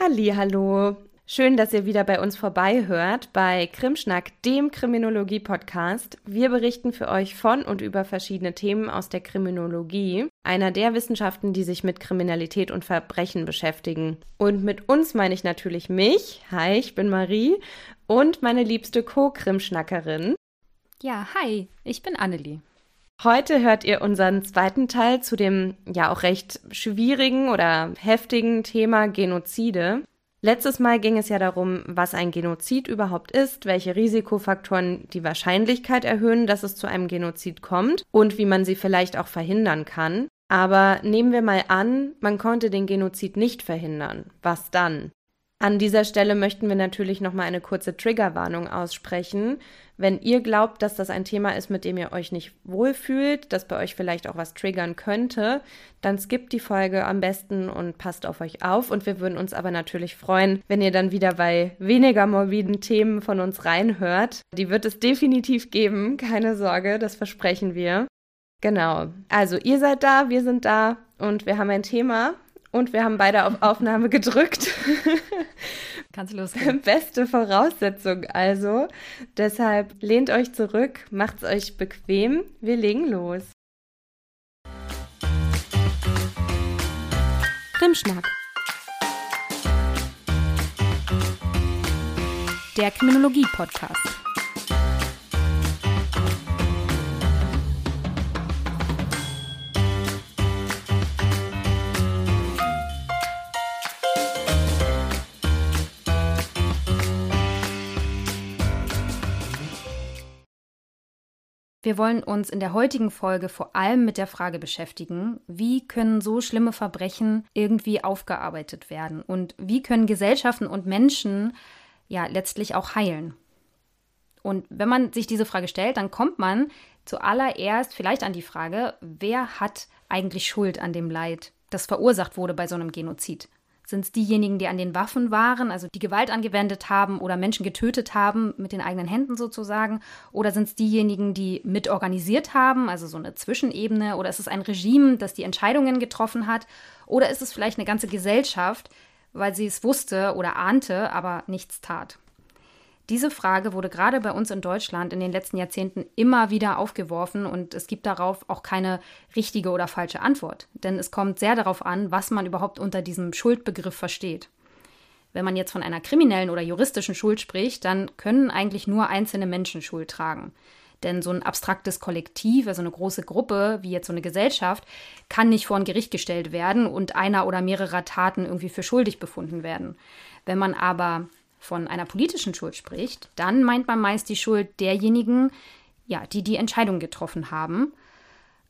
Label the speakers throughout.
Speaker 1: Hallo. Schön, dass ihr wieder bei uns vorbeihört bei Krimschnack, dem Kriminologie-Podcast. Wir berichten für euch von und über verschiedene Themen aus der Kriminologie, einer der Wissenschaften, die sich mit Kriminalität und Verbrechen beschäftigen. Und mit uns meine ich natürlich mich. Hi, ich bin Marie und meine liebste Co-Krimschnackerin.
Speaker 2: Ja, hi, ich bin Annelie.
Speaker 1: Heute hört ihr unseren zweiten Teil zu dem ja auch recht schwierigen oder heftigen Thema Genozide. Letztes Mal ging es ja darum, was ein Genozid überhaupt ist, welche Risikofaktoren die Wahrscheinlichkeit erhöhen, dass es zu einem Genozid kommt und wie man sie vielleicht auch verhindern kann. Aber nehmen wir mal an, man konnte den Genozid nicht verhindern. Was dann? An dieser Stelle möchten wir natürlich noch mal eine kurze Triggerwarnung aussprechen. Wenn ihr glaubt, dass das ein Thema ist, mit dem ihr euch nicht wohlfühlt, das bei euch vielleicht auch was triggern könnte, dann skippt die Folge am besten und passt auf euch auf. Und wir würden uns aber natürlich freuen, wenn ihr dann wieder bei weniger morbiden Themen von uns reinhört. Die wird es definitiv geben, keine Sorge, das versprechen wir. Genau. Also ihr seid da, wir sind da und wir haben ein Thema, und wir haben beide auf Aufnahme gedrückt.
Speaker 2: Kannst losgehen.
Speaker 1: Beste Voraussetzung also. Deshalb lehnt euch zurück, macht's euch bequem. Wir legen los.
Speaker 2: Krimschnack. Der Kriminologie-Podcast. Wir wollen uns in der heutigen Folge vor allem mit der Frage beschäftigen, wie können so schlimme Verbrechen irgendwie aufgearbeitet werden und wie können Gesellschaften und Menschen ja letztlich auch heilen. Und wenn man sich diese Frage stellt, dann kommt man zuallererst vielleicht an die Frage, wer hat eigentlich Schuld an dem Leid, das verursacht wurde bei so einem Genozid? Sind es diejenigen, die an den Waffen waren, also die Gewalt angewendet haben oder Menschen getötet haben, mit den eigenen Händen sozusagen? Oder sind es diejenigen, die mitorganisiert haben, also so eine Zwischenebene? Oder ist es ein Regime, das die Entscheidungen getroffen hat? Oder ist es vielleicht eine ganze Gesellschaft, weil sie es wusste oder ahnte, aber nichts tat? Diese Frage wurde gerade bei uns in Deutschland in den letzten Jahrzehnten immer wieder aufgeworfen und es gibt darauf auch keine richtige oder falsche Antwort. Denn es kommt sehr darauf an, was man überhaupt unter diesem Schuldbegriff versteht. Wenn man jetzt von einer kriminellen oder juristischen Schuld spricht, dann können eigentlich nur einzelne Menschen Schuld tragen. Denn so ein abstraktes Kollektiv, also eine große Gruppe, wie jetzt so eine Gesellschaft, kann nicht vor ein Gericht gestellt werden und einer oder mehrerer Taten irgendwie für schuldig befunden werden. Wenn man aber von einer politischen Schuld spricht, dann meint man meist die Schuld derjenigen, ja, die die Entscheidung getroffen haben.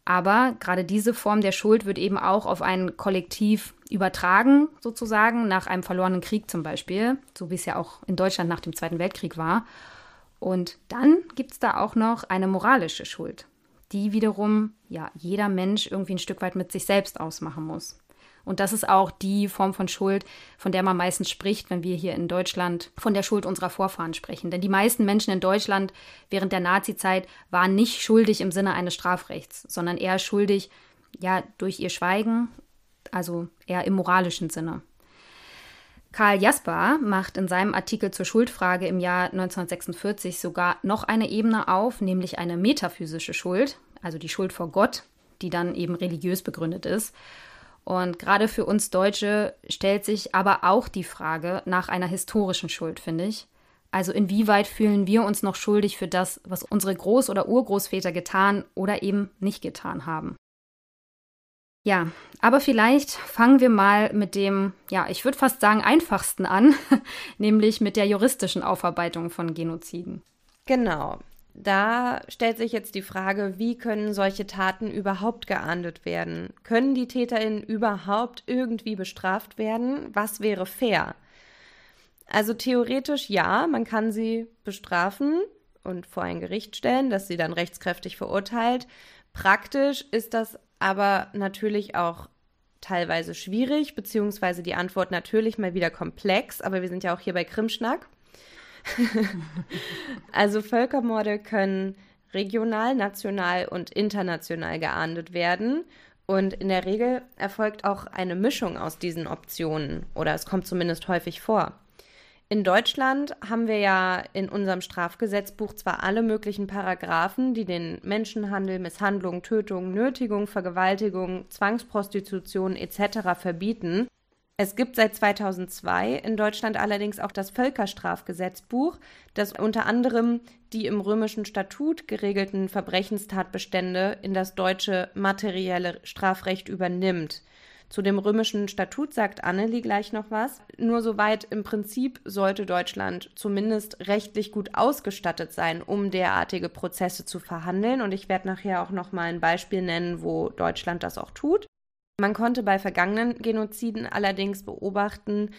Speaker 2: Aber gerade diese Form der Schuld wird eben auch auf ein Kollektiv übertragen, sozusagen, nach einem verlorenen Krieg zum Beispiel, so wie es ja auch in Deutschland nach dem Zweiten Weltkrieg war. Und dann gibt es da auch noch eine moralische Schuld, die wiederum ja jeder Mensch irgendwie ein Stück weit mit sich selbst ausmachen muss. Und das ist auch die Form von Schuld, von der man meistens spricht, wenn wir hier in Deutschland von der Schuld unserer Vorfahren sprechen. Denn die meisten Menschen in Deutschland während der Nazizeit waren nicht schuldig im Sinne eines Strafrechts, sondern eher schuldig, ja, durch ihr Schweigen, also eher im moralischen Sinne. Karl Jasper macht in seinem Artikel zur Schuldfrage im Jahr 1946 sogar noch eine Ebene auf, nämlich eine metaphysische Schuld, also die Schuld vor Gott, die dann eben religiös begründet ist. Und gerade für uns Deutsche stellt sich aber auch die Frage nach einer historischen Schuld, finde ich. Also inwieweit fühlen wir uns noch schuldig für das, was unsere Groß- oder Urgroßväter getan oder eben nicht getan haben? Ja, aber vielleicht fangen wir mal mit dem, ja, ich würde fast sagen, einfachsten an, nämlich mit der juristischen Aufarbeitung von Genoziden.
Speaker 1: Genau da stellt sich jetzt die Frage, wie können solche Taten überhaupt geahndet werden? Können die TäterInnen überhaupt irgendwie bestraft werden? Was wäre fair? Also theoretisch ja, man kann sie bestrafen und vor ein Gericht stellen, das sie dann rechtskräftig verurteilt. Praktisch ist das aber natürlich auch teilweise schwierig, beziehungsweise die Antwort natürlich mal wieder komplex, aber wir sind ja auch hier bei Krimschnack. also Völkermorde können regional, national und international geahndet werden. Und in der Regel erfolgt auch eine Mischung aus diesen Optionen oder es kommt zumindest häufig vor. In Deutschland haben wir ja in unserem Strafgesetzbuch zwar alle möglichen Paragraphen, die den Menschenhandel, Misshandlung, Tötung, Nötigung, Vergewaltigung, Zwangsprostitution etc. verbieten. Es gibt seit 2002 in Deutschland allerdings auch das Völkerstrafgesetzbuch, das unter anderem die im römischen Statut geregelten Verbrechenstatbestände in das deutsche materielle Strafrecht übernimmt. Zu dem römischen Statut sagt Anneli gleich noch was. Nur soweit im Prinzip sollte Deutschland zumindest rechtlich gut ausgestattet sein, um derartige Prozesse zu verhandeln. Und ich werde nachher auch noch mal ein Beispiel nennen, wo Deutschland das auch tut. Man konnte bei vergangenen Genoziden allerdings beobachten,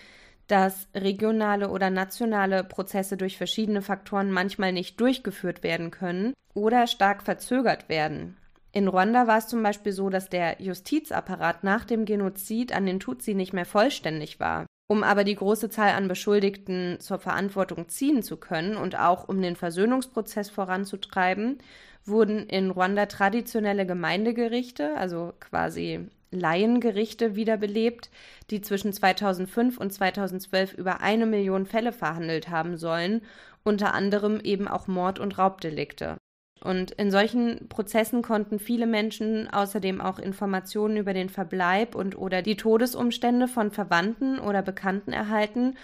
Speaker 1: dass regionale oder nationale Prozesse durch verschiedene Faktoren manchmal nicht durchgeführt werden können oder stark verzögert werden. In Ruanda war es zum Beispiel so, dass der Justizapparat nach dem Genozid an den Tutsi nicht mehr vollständig war. Um aber die große Zahl an Beschuldigten zur Verantwortung ziehen zu können und auch um den Versöhnungsprozess voranzutreiben, wurden in Ruanda traditionelle Gemeindegerichte, also quasi Laiengerichte, wiederbelebt, die zwischen 2005 und 2012 über eine Million Fälle verhandelt haben sollen, unter anderem eben auch Mord- und Raubdelikte. Und in solchen Prozessen konnten viele Menschen außerdem auch Informationen über den Verbleib und oder die Todesumstände von Verwandten oder Bekannten erhalten.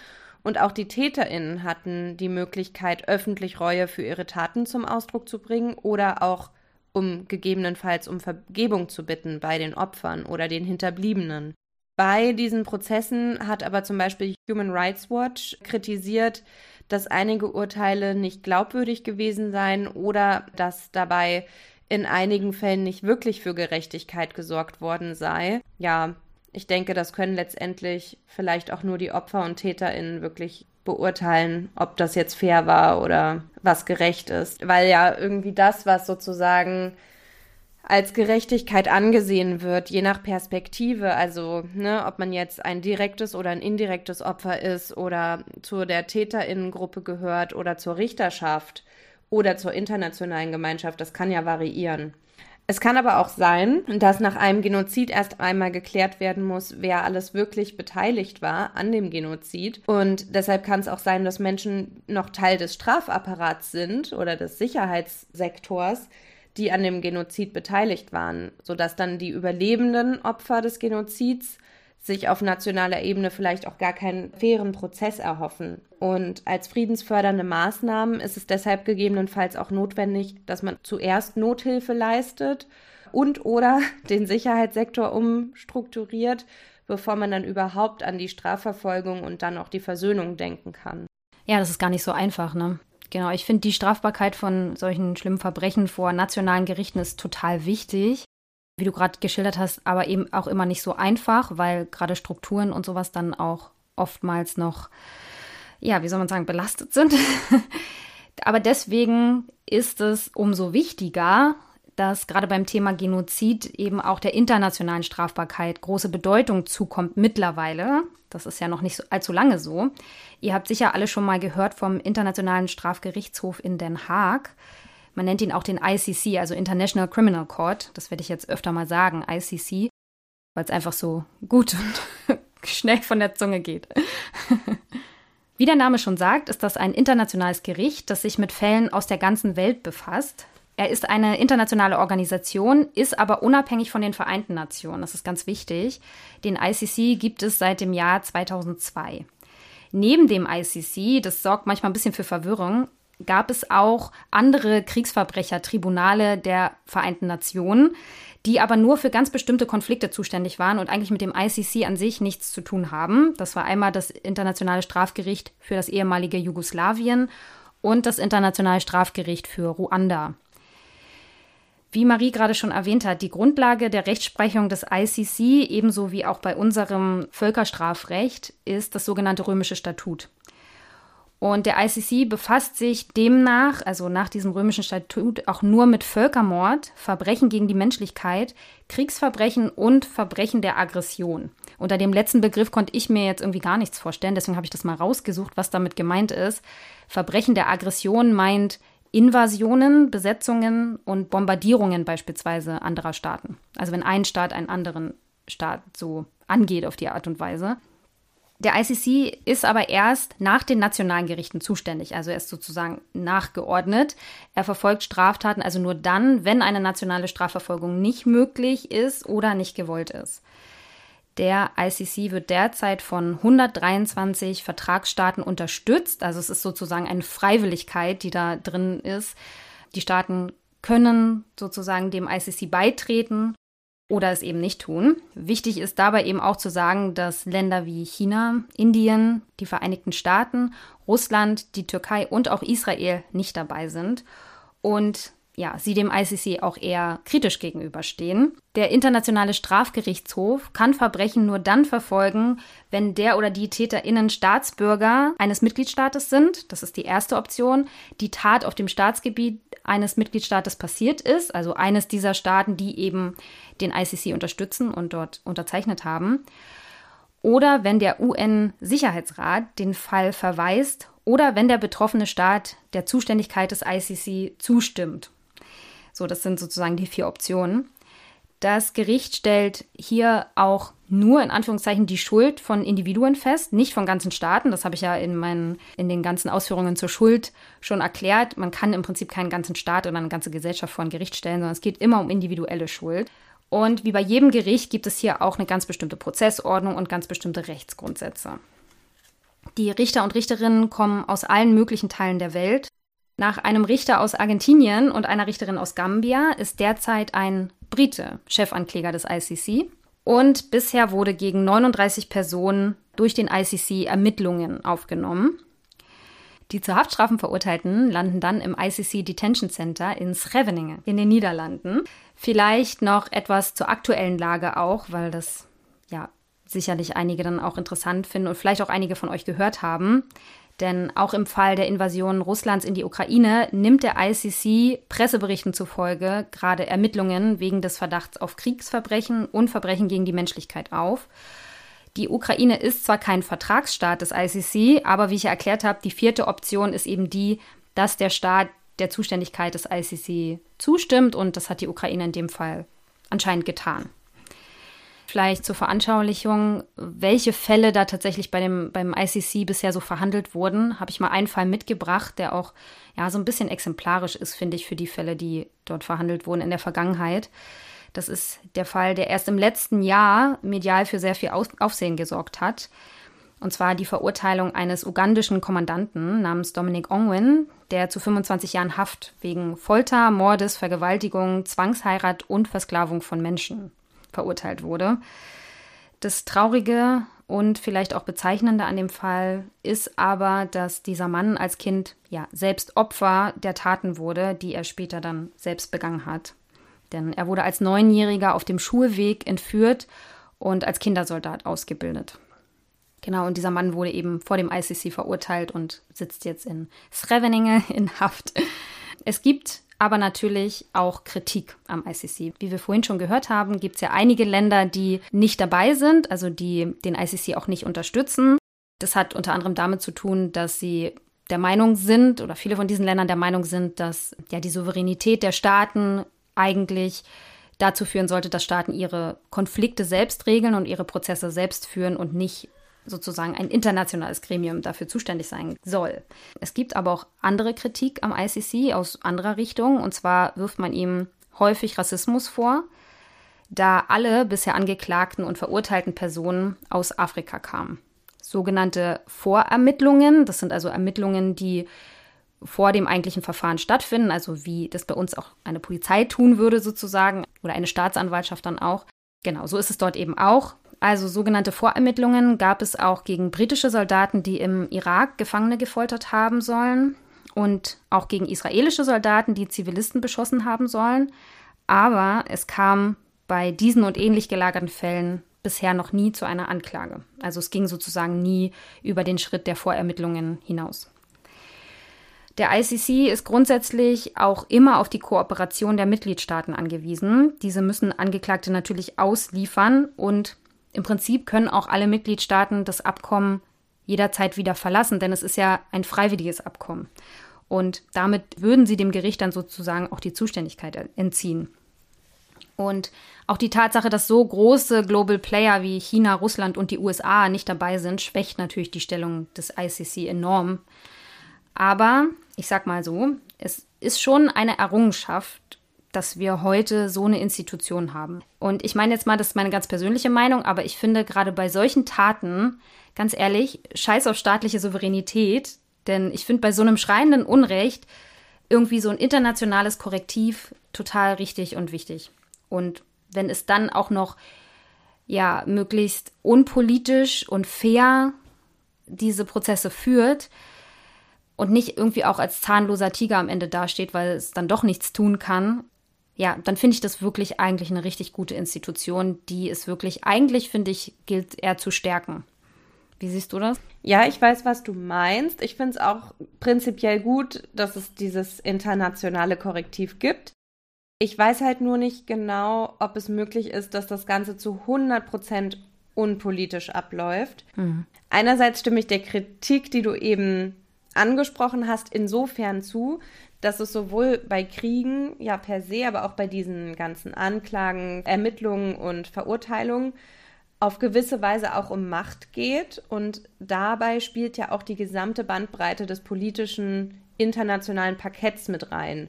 Speaker 1: Und auch die TäterInnen hatten die Möglichkeit, öffentlich Reue für ihre Taten zum Ausdruck zu bringen oder auch um gegebenenfalls um Vergebung zu bitten bei den Opfern oder den Hinterbliebenen. Bei diesen Prozessen hat aber zum Beispiel Human Rights Watch kritisiert, dass einige Urteile nicht glaubwürdig gewesen seien oder dass dabei in einigen Fällen nicht wirklich für Gerechtigkeit gesorgt worden sei. Ja, ich denke, das können letztendlich vielleicht auch nur die Opfer und TäterInnen wirklich beurteilen, ob das jetzt fair war oder was gerecht ist. Weil ja irgendwie das, was sozusagen als Gerechtigkeit angesehen wird, je nach Perspektive. Also, ne, ob man jetzt ein direktes oder ein indirektes Opfer ist oder zu der Täterinnengruppe gehört oder zur Richterschaft oder zur internationalen Gemeinschaft, das kann ja variieren. Es kann aber auch sein, dass nach einem Genozid erst einmal geklärt werden muss, wer alles wirklich beteiligt war an dem Genozid. Und deshalb kann es auch sein, dass Menschen noch Teil des Strafapparats sind oder des Sicherheitssektors, die an dem Genozid beteiligt waren, sodass dann die überlebenden Opfer des Genozids sich auf nationaler Ebene vielleicht auch gar keinen fairen Prozess erhoffen. Und als friedensfördernde Maßnahmen ist es deshalb gegebenenfalls auch notwendig, dass man zuerst Nothilfe leistet und oder den Sicherheitssektor umstrukturiert, bevor man dann überhaupt an die Strafverfolgung und dann auch die Versöhnung denken kann.
Speaker 2: Ja, das ist gar nicht so einfach, ne? Genau, ich finde die Strafbarkeit von solchen schlimmen Verbrechen vor nationalen Gerichten ist total wichtig. Wie du gerade geschildert hast, aber eben auch immer nicht so einfach, weil gerade Strukturen und sowas dann auch oftmals noch, ja, wie soll man sagen, belastet sind. aber deswegen ist es umso wichtiger, dass gerade beim Thema Genozid eben auch der internationalen Strafbarkeit große Bedeutung zukommt mittlerweile. Das ist ja noch nicht so, allzu lange so. Ihr habt sicher alle schon mal gehört vom Internationalen Strafgerichtshof in Den Haag. Man nennt ihn auch den ICC, also International Criminal Court. Das werde ich jetzt öfter mal sagen, ICC, weil es einfach so gut und schnell von der Zunge geht. Wie der Name schon sagt, ist das ein internationales Gericht, das sich mit Fällen aus der ganzen Welt befasst. Er ist eine internationale Organisation, ist aber unabhängig von den Vereinten Nationen. Das ist ganz wichtig. Den ICC gibt es seit dem Jahr 2002. Neben dem ICC, das sorgt manchmal ein bisschen für Verwirrung, gab es auch andere Kriegsverbrechertribunale der Vereinten Nationen, die aber nur für ganz bestimmte Konflikte zuständig waren und eigentlich mit dem ICC an sich nichts zu tun haben. Das war einmal das Internationale Strafgericht für das ehemalige Jugoslawien und das Internationale Strafgericht für Ruanda. Wie Marie gerade schon erwähnt hat, die Grundlage der Rechtsprechung des ICC, ebenso wie auch bei unserem Völkerstrafrecht, ist das sogenannte römische Statut. Und der ICC befasst sich demnach, also nach diesem römischen Statut, auch nur mit Völkermord, Verbrechen gegen die Menschlichkeit, Kriegsverbrechen und Verbrechen der Aggression. Unter dem letzten Begriff konnte ich mir jetzt irgendwie gar nichts vorstellen, deswegen habe ich das mal rausgesucht, was damit gemeint ist. Verbrechen der Aggression meint Invasionen, Besetzungen und Bombardierungen beispielsweise anderer Staaten. Also wenn ein Staat einen anderen Staat so angeht auf die Art und Weise. Der ICC ist aber erst nach den nationalen Gerichten zuständig, also er ist sozusagen nachgeordnet. Er verfolgt Straftaten also nur dann, wenn eine nationale Strafverfolgung nicht möglich ist oder nicht gewollt ist. Der ICC wird derzeit von 123 Vertragsstaaten unterstützt, also es ist sozusagen eine Freiwilligkeit, die da drin ist. Die Staaten können sozusagen dem ICC beitreten oder es eben nicht tun. Wichtig ist dabei eben auch zu sagen, dass Länder wie China, Indien, die Vereinigten Staaten, Russland, die Türkei und auch Israel nicht dabei sind und ja, sie dem ICC auch eher kritisch gegenüberstehen. Der Internationale Strafgerichtshof kann Verbrechen nur dann verfolgen, wenn der oder die TäterInnen Staatsbürger eines Mitgliedstaates sind. Das ist die erste Option. Die Tat auf dem Staatsgebiet eines Mitgliedstaates passiert ist, also eines dieser Staaten, die eben den ICC unterstützen und dort unterzeichnet haben. Oder wenn der UN-Sicherheitsrat den Fall verweist oder wenn der betroffene Staat der Zuständigkeit des ICC zustimmt. So, das sind sozusagen die vier Optionen. Das Gericht stellt hier auch nur in Anführungszeichen die Schuld von Individuen fest, nicht von ganzen Staaten. Das habe ich ja in, meinen, in den ganzen Ausführungen zur Schuld schon erklärt. Man kann im Prinzip keinen ganzen Staat oder eine ganze Gesellschaft vor ein Gericht stellen, sondern es geht immer um individuelle Schuld. Und wie bei jedem Gericht gibt es hier auch eine ganz bestimmte Prozessordnung und ganz bestimmte Rechtsgrundsätze. Die Richter und Richterinnen kommen aus allen möglichen Teilen der Welt. Nach einem Richter aus Argentinien und einer Richterin aus Gambia ist derzeit ein Brite Chefankläger des ICC. Und bisher wurde gegen 39 Personen durch den ICC Ermittlungen aufgenommen. Die zu Haftstrafen Verurteilten landen dann im ICC Detention Center in Scheveningen in den Niederlanden. Vielleicht noch etwas zur aktuellen Lage auch, weil das ja sicherlich einige dann auch interessant finden und vielleicht auch einige von euch gehört haben. Denn auch im Fall der Invasion Russlands in die Ukraine nimmt der ICC Presseberichten zufolge gerade Ermittlungen wegen des Verdachts auf Kriegsverbrechen und Verbrechen gegen die Menschlichkeit auf. Die Ukraine ist zwar kein Vertragsstaat des ICC, aber wie ich ja erklärt habe, die vierte Option ist eben die, dass der Staat der Zuständigkeit des ICC zustimmt und das hat die Ukraine in dem Fall anscheinend getan. Vielleicht zur Veranschaulichung, welche Fälle da tatsächlich bei dem, beim ICC bisher so verhandelt wurden, habe ich mal einen Fall mitgebracht, der auch ja so ein bisschen exemplarisch ist, finde ich, für die Fälle, die dort verhandelt wurden in der Vergangenheit. Das ist der Fall, der erst im letzten Jahr medial für sehr viel Aufsehen gesorgt hat. Und zwar die Verurteilung eines ugandischen Kommandanten namens Dominic Ongwen, der zu 25 Jahren Haft wegen Folter, Mordes, Vergewaltigung, Zwangsheirat und Versklavung von Menschen verurteilt wurde. Das Traurige und vielleicht auch Bezeichnende an dem Fall ist aber, dass dieser Mann als Kind ja selbst Opfer der Taten wurde, die er später dann selbst begangen hat. Denn er wurde als Neunjähriger auf dem Schulweg entführt und als Kindersoldat ausgebildet. Genau, und dieser Mann wurde eben vor dem ICC verurteilt und sitzt jetzt in Sreveninge in Haft. Es gibt aber natürlich auch Kritik am ICC. Wie wir vorhin schon gehört haben, gibt es ja einige Länder, die nicht dabei sind, also die den ICC auch nicht unterstützen. Das hat unter anderem damit zu tun, dass sie der Meinung sind oder viele von diesen Ländern der Meinung sind, dass ja die Souveränität der Staaten eigentlich dazu führen sollte, dass Staaten ihre Konflikte selbst regeln und ihre Prozesse selbst führen und nicht sozusagen ein internationales Gremium dafür zuständig sein soll. Es gibt aber auch andere Kritik am ICC aus anderer Richtung. Und zwar wirft man ihm häufig Rassismus vor, da alle bisher angeklagten und verurteilten Personen aus Afrika kamen. Sogenannte Vorermittlungen, das sind also Ermittlungen, die vor dem eigentlichen Verfahren stattfinden, also wie das bei uns auch eine Polizei tun würde sozusagen oder eine Staatsanwaltschaft dann auch. Genau, so ist es dort eben auch. Also sogenannte Vorermittlungen gab es auch gegen britische Soldaten, die im Irak Gefangene gefoltert haben sollen und auch gegen israelische Soldaten, die Zivilisten beschossen haben sollen. Aber es kam bei diesen und ähnlich gelagerten Fällen bisher noch nie zu einer Anklage. Also es ging sozusagen nie über den Schritt der Vorermittlungen hinaus. Der ICC ist grundsätzlich auch immer auf die Kooperation der Mitgliedstaaten angewiesen. Diese müssen Angeklagte natürlich ausliefern und im Prinzip können auch alle Mitgliedstaaten das Abkommen jederzeit wieder verlassen, denn es ist ja ein freiwilliges Abkommen. Und damit würden sie dem Gericht dann sozusagen auch die Zuständigkeit entziehen. Und auch die Tatsache, dass so große Global Player wie China, Russland und die USA nicht dabei sind, schwächt natürlich die Stellung des ICC enorm. Aber ich sag mal so, es ist schon eine Errungenschaft, dass wir heute so eine Institution haben. Und ich meine jetzt mal, das ist meine ganz persönliche Meinung, aber ich finde gerade bei solchen Taten, ganz ehrlich, scheiß auf staatliche Souveränität, denn ich finde bei so einem schreienden Unrecht irgendwie so ein internationales Korrektiv total richtig und wichtig. Und wenn es dann auch noch ja möglichst unpolitisch und fair diese Prozesse führt und nicht irgendwie auch als zahnloser Tiger am Ende dasteht, weil es dann doch nichts tun kann, ja, dann finde ich das wirklich eigentlich eine richtig gute Institution, die es wirklich eigentlich, finde ich, gilt eher zu stärken. Wie siehst du das?
Speaker 1: Ja, ich weiß, was du meinst. Ich finde es auch prinzipiell gut, dass es dieses internationale Korrektiv gibt. Ich weiß halt nur nicht genau, ob es möglich ist, dass das Ganze zu 100 Prozent unpolitisch abläuft. Mhm. Einerseits stimme ich der Kritik, die du eben angesprochen hast, insofern zu, dass es sowohl bei Kriegen ja per se, aber auch bei diesen ganzen Anklagen, Ermittlungen und Verurteilungen auf gewisse Weise auch um Macht geht. Und dabei spielt ja auch die gesamte Bandbreite des politischen internationalen Parketts mit rein.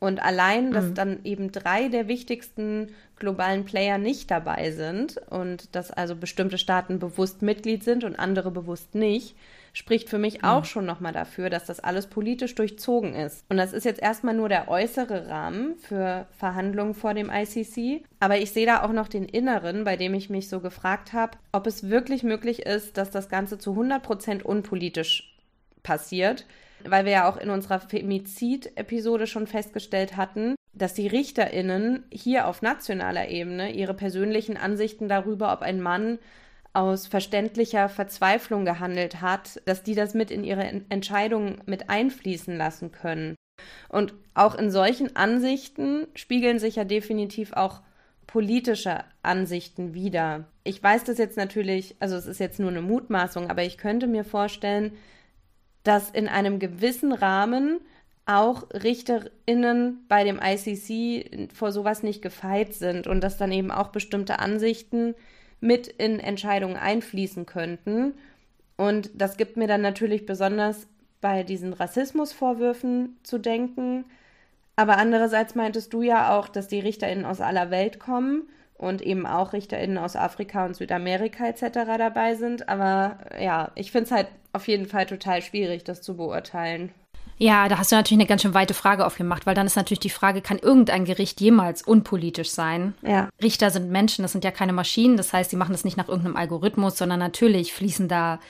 Speaker 1: Und allein, dass mhm. dann eben drei der wichtigsten globalen Player nicht dabei sind und dass also bestimmte Staaten bewusst Mitglied sind und andere bewusst nicht, spricht für mich auch mhm. schon nochmal dafür, dass das alles politisch durchzogen ist. Und das ist jetzt erstmal nur der äußere Rahmen für Verhandlungen vor dem ICC. Aber ich sehe da auch noch den inneren, bei dem ich mich so gefragt habe, ob es wirklich möglich ist, dass das Ganze zu 100 Prozent unpolitisch passiert weil wir ja auch in unserer Femizid-Episode schon festgestellt hatten, dass die RichterInnen hier auf nationaler Ebene ihre persönlichen Ansichten darüber, ob ein Mann aus verständlicher Verzweiflung gehandelt hat, dass die das mit in ihre Entscheidungen mit einfließen lassen können. Und auch in solchen Ansichten spiegeln sich ja definitiv auch politische Ansichten wider. Ich weiß das jetzt natürlich, also es ist jetzt nur eine Mutmaßung, aber ich könnte mir vorstellen, dass in einem gewissen Rahmen auch RichterInnen bei dem ICC vor sowas nicht gefeit sind und dass dann eben auch bestimmte Ansichten mit in Entscheidungen einfließen könnten. Und das gibt mir dann natürlich besonders bei diesen Rassismusvorwürfen zu denken. Aber andererseits meintest du ja auch, dass die RichterInnen aus aller Welt kommen und eben auch RichterInnen aus Afrika und Südamerika etc. dabei sind. Aber ja, ich finde es halt auf jeden Fall total schwierig, das zu beurteilen.
Speaker 2: Ja, da hast du natürlich eine ganz schön weite Frage aufgemacht, weil dann ist natürlich die Frage, kann irgendein Gericht jemals unpolitisch sein?
Speaker 1: Ja.
Speaker 2: Richter sind Menschen, das sind ja keine Maschinen, das heißt, sie machen das nicht nach irgendeinem Algorithmus, sondern natürlich fließen da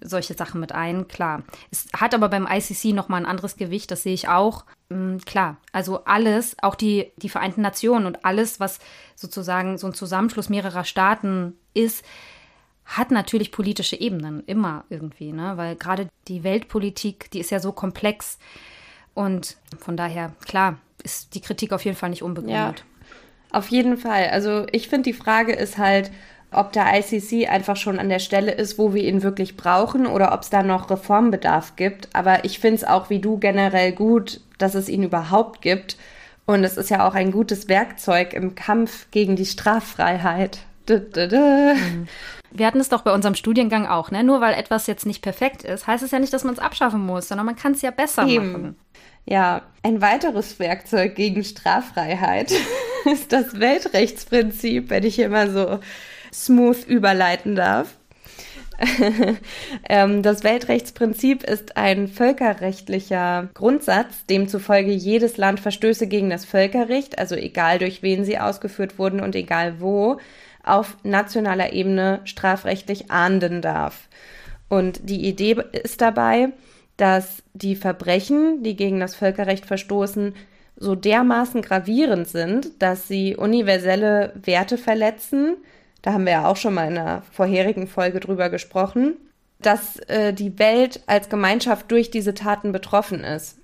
Speaker 2: solche Sachen mit ein, klar. Es hat aber beim ICC nochmal ein anderes Gewicht, das sehe ich auch. Mhm, klar, also alles, auch die, die Vereinten Nationen und alles, was sozusagen so ein Zusammenschluss mehrerer Staaten ist, hat natürlich politische Ebenen, immer irgendwie, ne? Weil gerade die Weltpolitik, die ist ja so komplex. Und von daher, klar, ist die Kritik auf jeden Fall nicht unbegründet. Ja,
Speaker 1: auf jeden Fall. Also ich finde, die Frage ist halt, ob der ICC einfach schon an der Stelle ist, wo wir ihn wirklich brauchen oder ob es da noch Reformbedarf gibt. Aber ich finde es auch wie du generell gut, dass es ihn überhaupt gibt. Und es ist ja auch ein gutes Werkzeug im Kampf gegen die Straffreiheit.
Speaker 2: Mhm. Wir hatten es doch bei unserem Studiengang auch, ne? Nur weil etwas jetzt nicht perfekt ist, heißt es ja nicht, dass man es abschaffen muss, sondern man kann es ja besser Eben. machen.
Speaker 1: Ja, ein weiteres Werkzeug gegen Straffreiheit ist das Weltrechtsprinzip, wenn ich hier mal so smooth überleiten darf. Ähm, das Weltrechtsprinzip ist ein völkerrechtlicher Grundsatz, demzufolge jedes Land Verstöße gegen das Völkerrecht, also egal durch wen sie ausgeführt wurden und egal wo, auf nationaler Ebene strafrechtlich ahnden darf. Und die Idee ist dabei, dass die Verbrechen, die gegen das Völkerrecht verstoßen, so dermaßen gravierend sind, dass sie universelle Werte verletzen. Da haben wir ja auch schon mal in einer vorherigen Folge drüber gesprochen, dass äh, die Welt als Gemeinschaft durch diese Taten betroffen ist.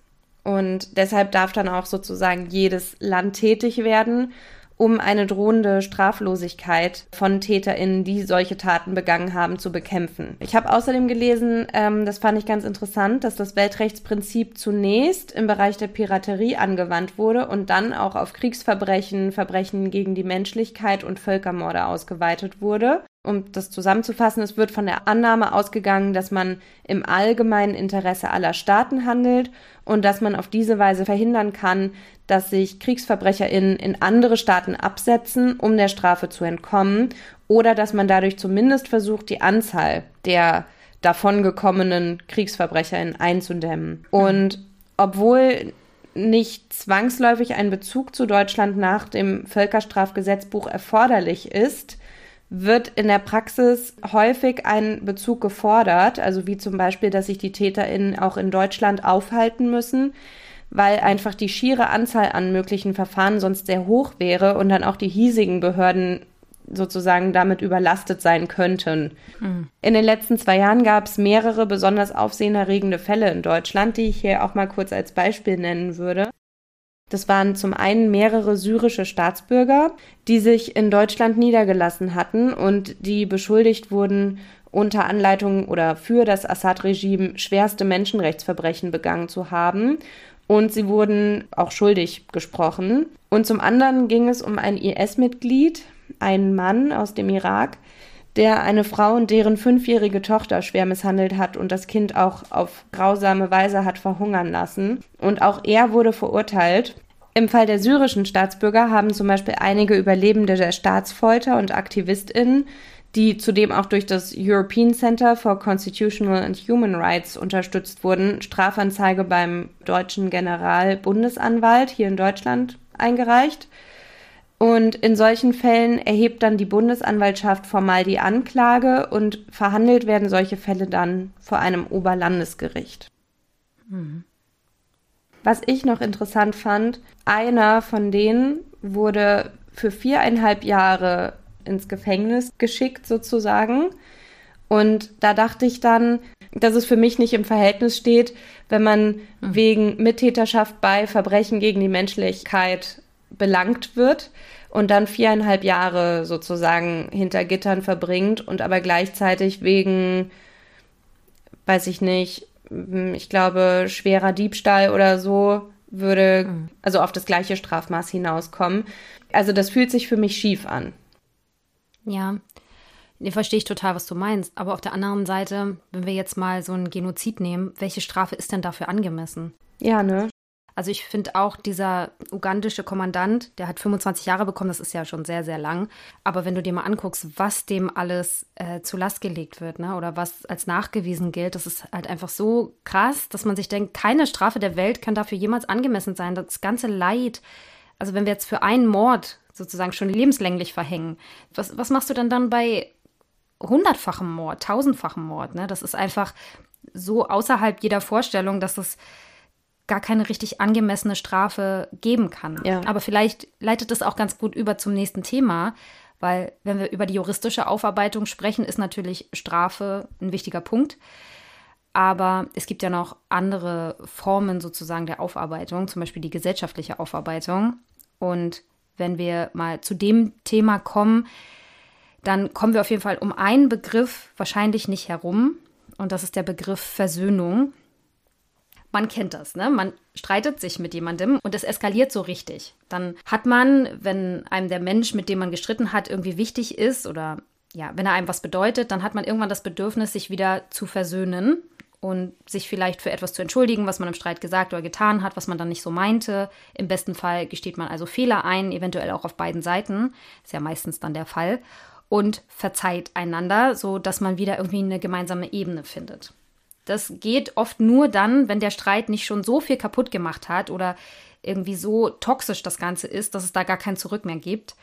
Speaker 1: Und deshalb darf dann auch sozusagen jedes Land tätig werden um eine drohende Straflosigkeit von TäterInnen, die solche Taten begangen haben, zu bekämpfen. Ich habe außerdem gelesen, ähm, das fand ich ganz interessant, dass das Weltrechtsprinzip zunächst im Bereich der Piraterie angewandt wurde und dann auch auf Kriegsverbrechen, Verbrechen gegen die Menschlichkeit und Völkermorde ausgeweitet wurde um das zusammenzufassen, es wird von der Annahme ausgegangen, dass man im allgemeinen Interesse aller Staaten handelt und dass man auf diese Weise verhindern kann, dass sich KriegsverbrecherInnen in andere Staaten absetzen, um der Strafe zu entkommen, oder dass man dadurch zumindest versucht, die Anzahl der davongekommenen KriegsverbrecherInnen einzudämmen. Und obwohl nicht zwangsläufig ein Bezug zu Deutschland nach dem Völkerstrafgesetzbuch erforderlich ist, wird in der Praxis häufig ein Bezug gefordert, also wie zum Beispiel, dass sich die TäterInnen auch in Deutschland aufhalten müssen, weil einfach die schiere Anzahl an möglichen Verfahren sonst sehr hoch wäre und dann auch die hiesigen Behörden sozusagen damit überlastet sein könnten. Mhm. In den letzten zwei Jahren gab es mehrere besonders aufsehenerregende Fälle in Deutschland, die ich hier auch mal kurz als Beispiel nennen würde. Das waren zum einen mehrere syrische Staatsbürger, die sich in Deutschland niedergelassen hatten und die beschuldigt wurden, unter Anleitung oder für das Assad-Regime schwerste Menschenrechtsverbrechen begangen zu haben. Und sie wurden auch schuldig gesprochen. Und zum anderen ging es um ein IS-Mitglied, einen Mann aus dem Irak, der eine Frau und deren fünfjährige Tochter schwer misshandelt hat und das Kind auch auf grausame Weise hat verhungern lassen. Und auch er wurde verurteilt. Im Fall der syrischen Staatsbürger haben zum Beispiel einige Überlebende der Staatsfolter und AktivistInnen, die zudem auch durch das European Center for Constitutional and Human Rights unterstützt wurden, Strafanzeige beim deutschen Generalbundesanwalt hier in Deutschland eingereicht. Und in solchen Fällen erhebt dann die Bundesanwaltschaft formal die Anklage und verhandelt werden solche Fälle dann vor einem Oberlandesgericht. Mhm. Was ich noch interessant fand, einer von denen wurde für viereinhalb Jahre ins Gefängnis geschickt sozusagen. Und da dachte ich dann, dass es für mich nicht im Verhältnis steht, wenn man mhm. wegen Mittäterschaft bei Verbrechen gegen die Menschlichkeit belangt wird und dann viereinhalb Jahre sozusagen hinter Gittern verbringt und aber gleichzeitig wegen, weiß ich nicht, ich glaube, schwerer Diebstahl oder so würde mhm. also auf das gleiche Strafmaß hinauskommen. Also das fühlt sich für mich schief an.
Speaker 2: Ja, Nee, verstehe ich total, was du meinst. Aber auf der anderen Seite, wenn wir jetzt mal so einen Genozid nehmen, welche Strafe ist denn dafür angemessen?
Speaker 1: Ja, ne?
Speaker 2: Also ich finde auch dieser ugandische Kommandant, der hat 25 Jahre bekommen, das ist ja schon sehr, sehr lang. Aber wenn du dir mal anguckst, was dem alles äh, zu Last gelegt wird, ne, oder was als nachgewiesen gilt, das ist halt einfach so krass, dass man sich denkt, keine Strafe der Welt kann dafür jemals angemessen sein. Das ganze Leid, also wenn wir jetzt für einen Mord sozusagen schon lebenslänglich verhängen, was, was machst du denn dann bei hundertfachem Mord, tausendfachem Mord? Ne? Das ist einfach so außerhalb jeder Vorstellung, dass es gar keine richtig angemessene Strafe geben kann. Ja. Aber vielleicht leitet es auch ganz gut über zum nächsten Thema, weil wenn wir über die juristische Aufarbeitung sprechen, ist natürlich Strafe ein wichtiger Punkt. Aber es gibt ja noch andere Formen sozusagen der Aufarbeitung, zum Beispiel die gesellschaftliche Aufarbeitung. Und wenn wir mal zu dem Thema kommen, dann kommen wir auf jeden Fall um einen Begriff wahrscheinlich nicht herum. Und das ist der Begriff Versöhnung man kennt das, ne? Man streitet sich mit jemandem und es eskaliert so richtig. Dann hat man, wenn einem der Mensch, mit dem man gestritten hat, irgendwie wichtig ist oder ja, wenn er einem was bedeutet, dann hat man irgendwann das Bedürfnis, sich wieder zu versöhnen und sich vielleicht für etwas zu entschuldigen, was man im Streit gesagt oder getan hat, was man dann nicht so meinte. Im besten Fall gesteht man also Fehler ein, eventuell auch auf beiden Seiten. Ist ja meistens dann der Fall. Und verzeiht einander, so dass man wieder irgendwie eine gemeinsame Ebene findet. Das geht oft nur dann, wenn der Streit nicht schon so viel kaputt gemacht hat oder irgendwie so toxisch das Ganze ist, dass es da gar kein Zurück mehr gibt.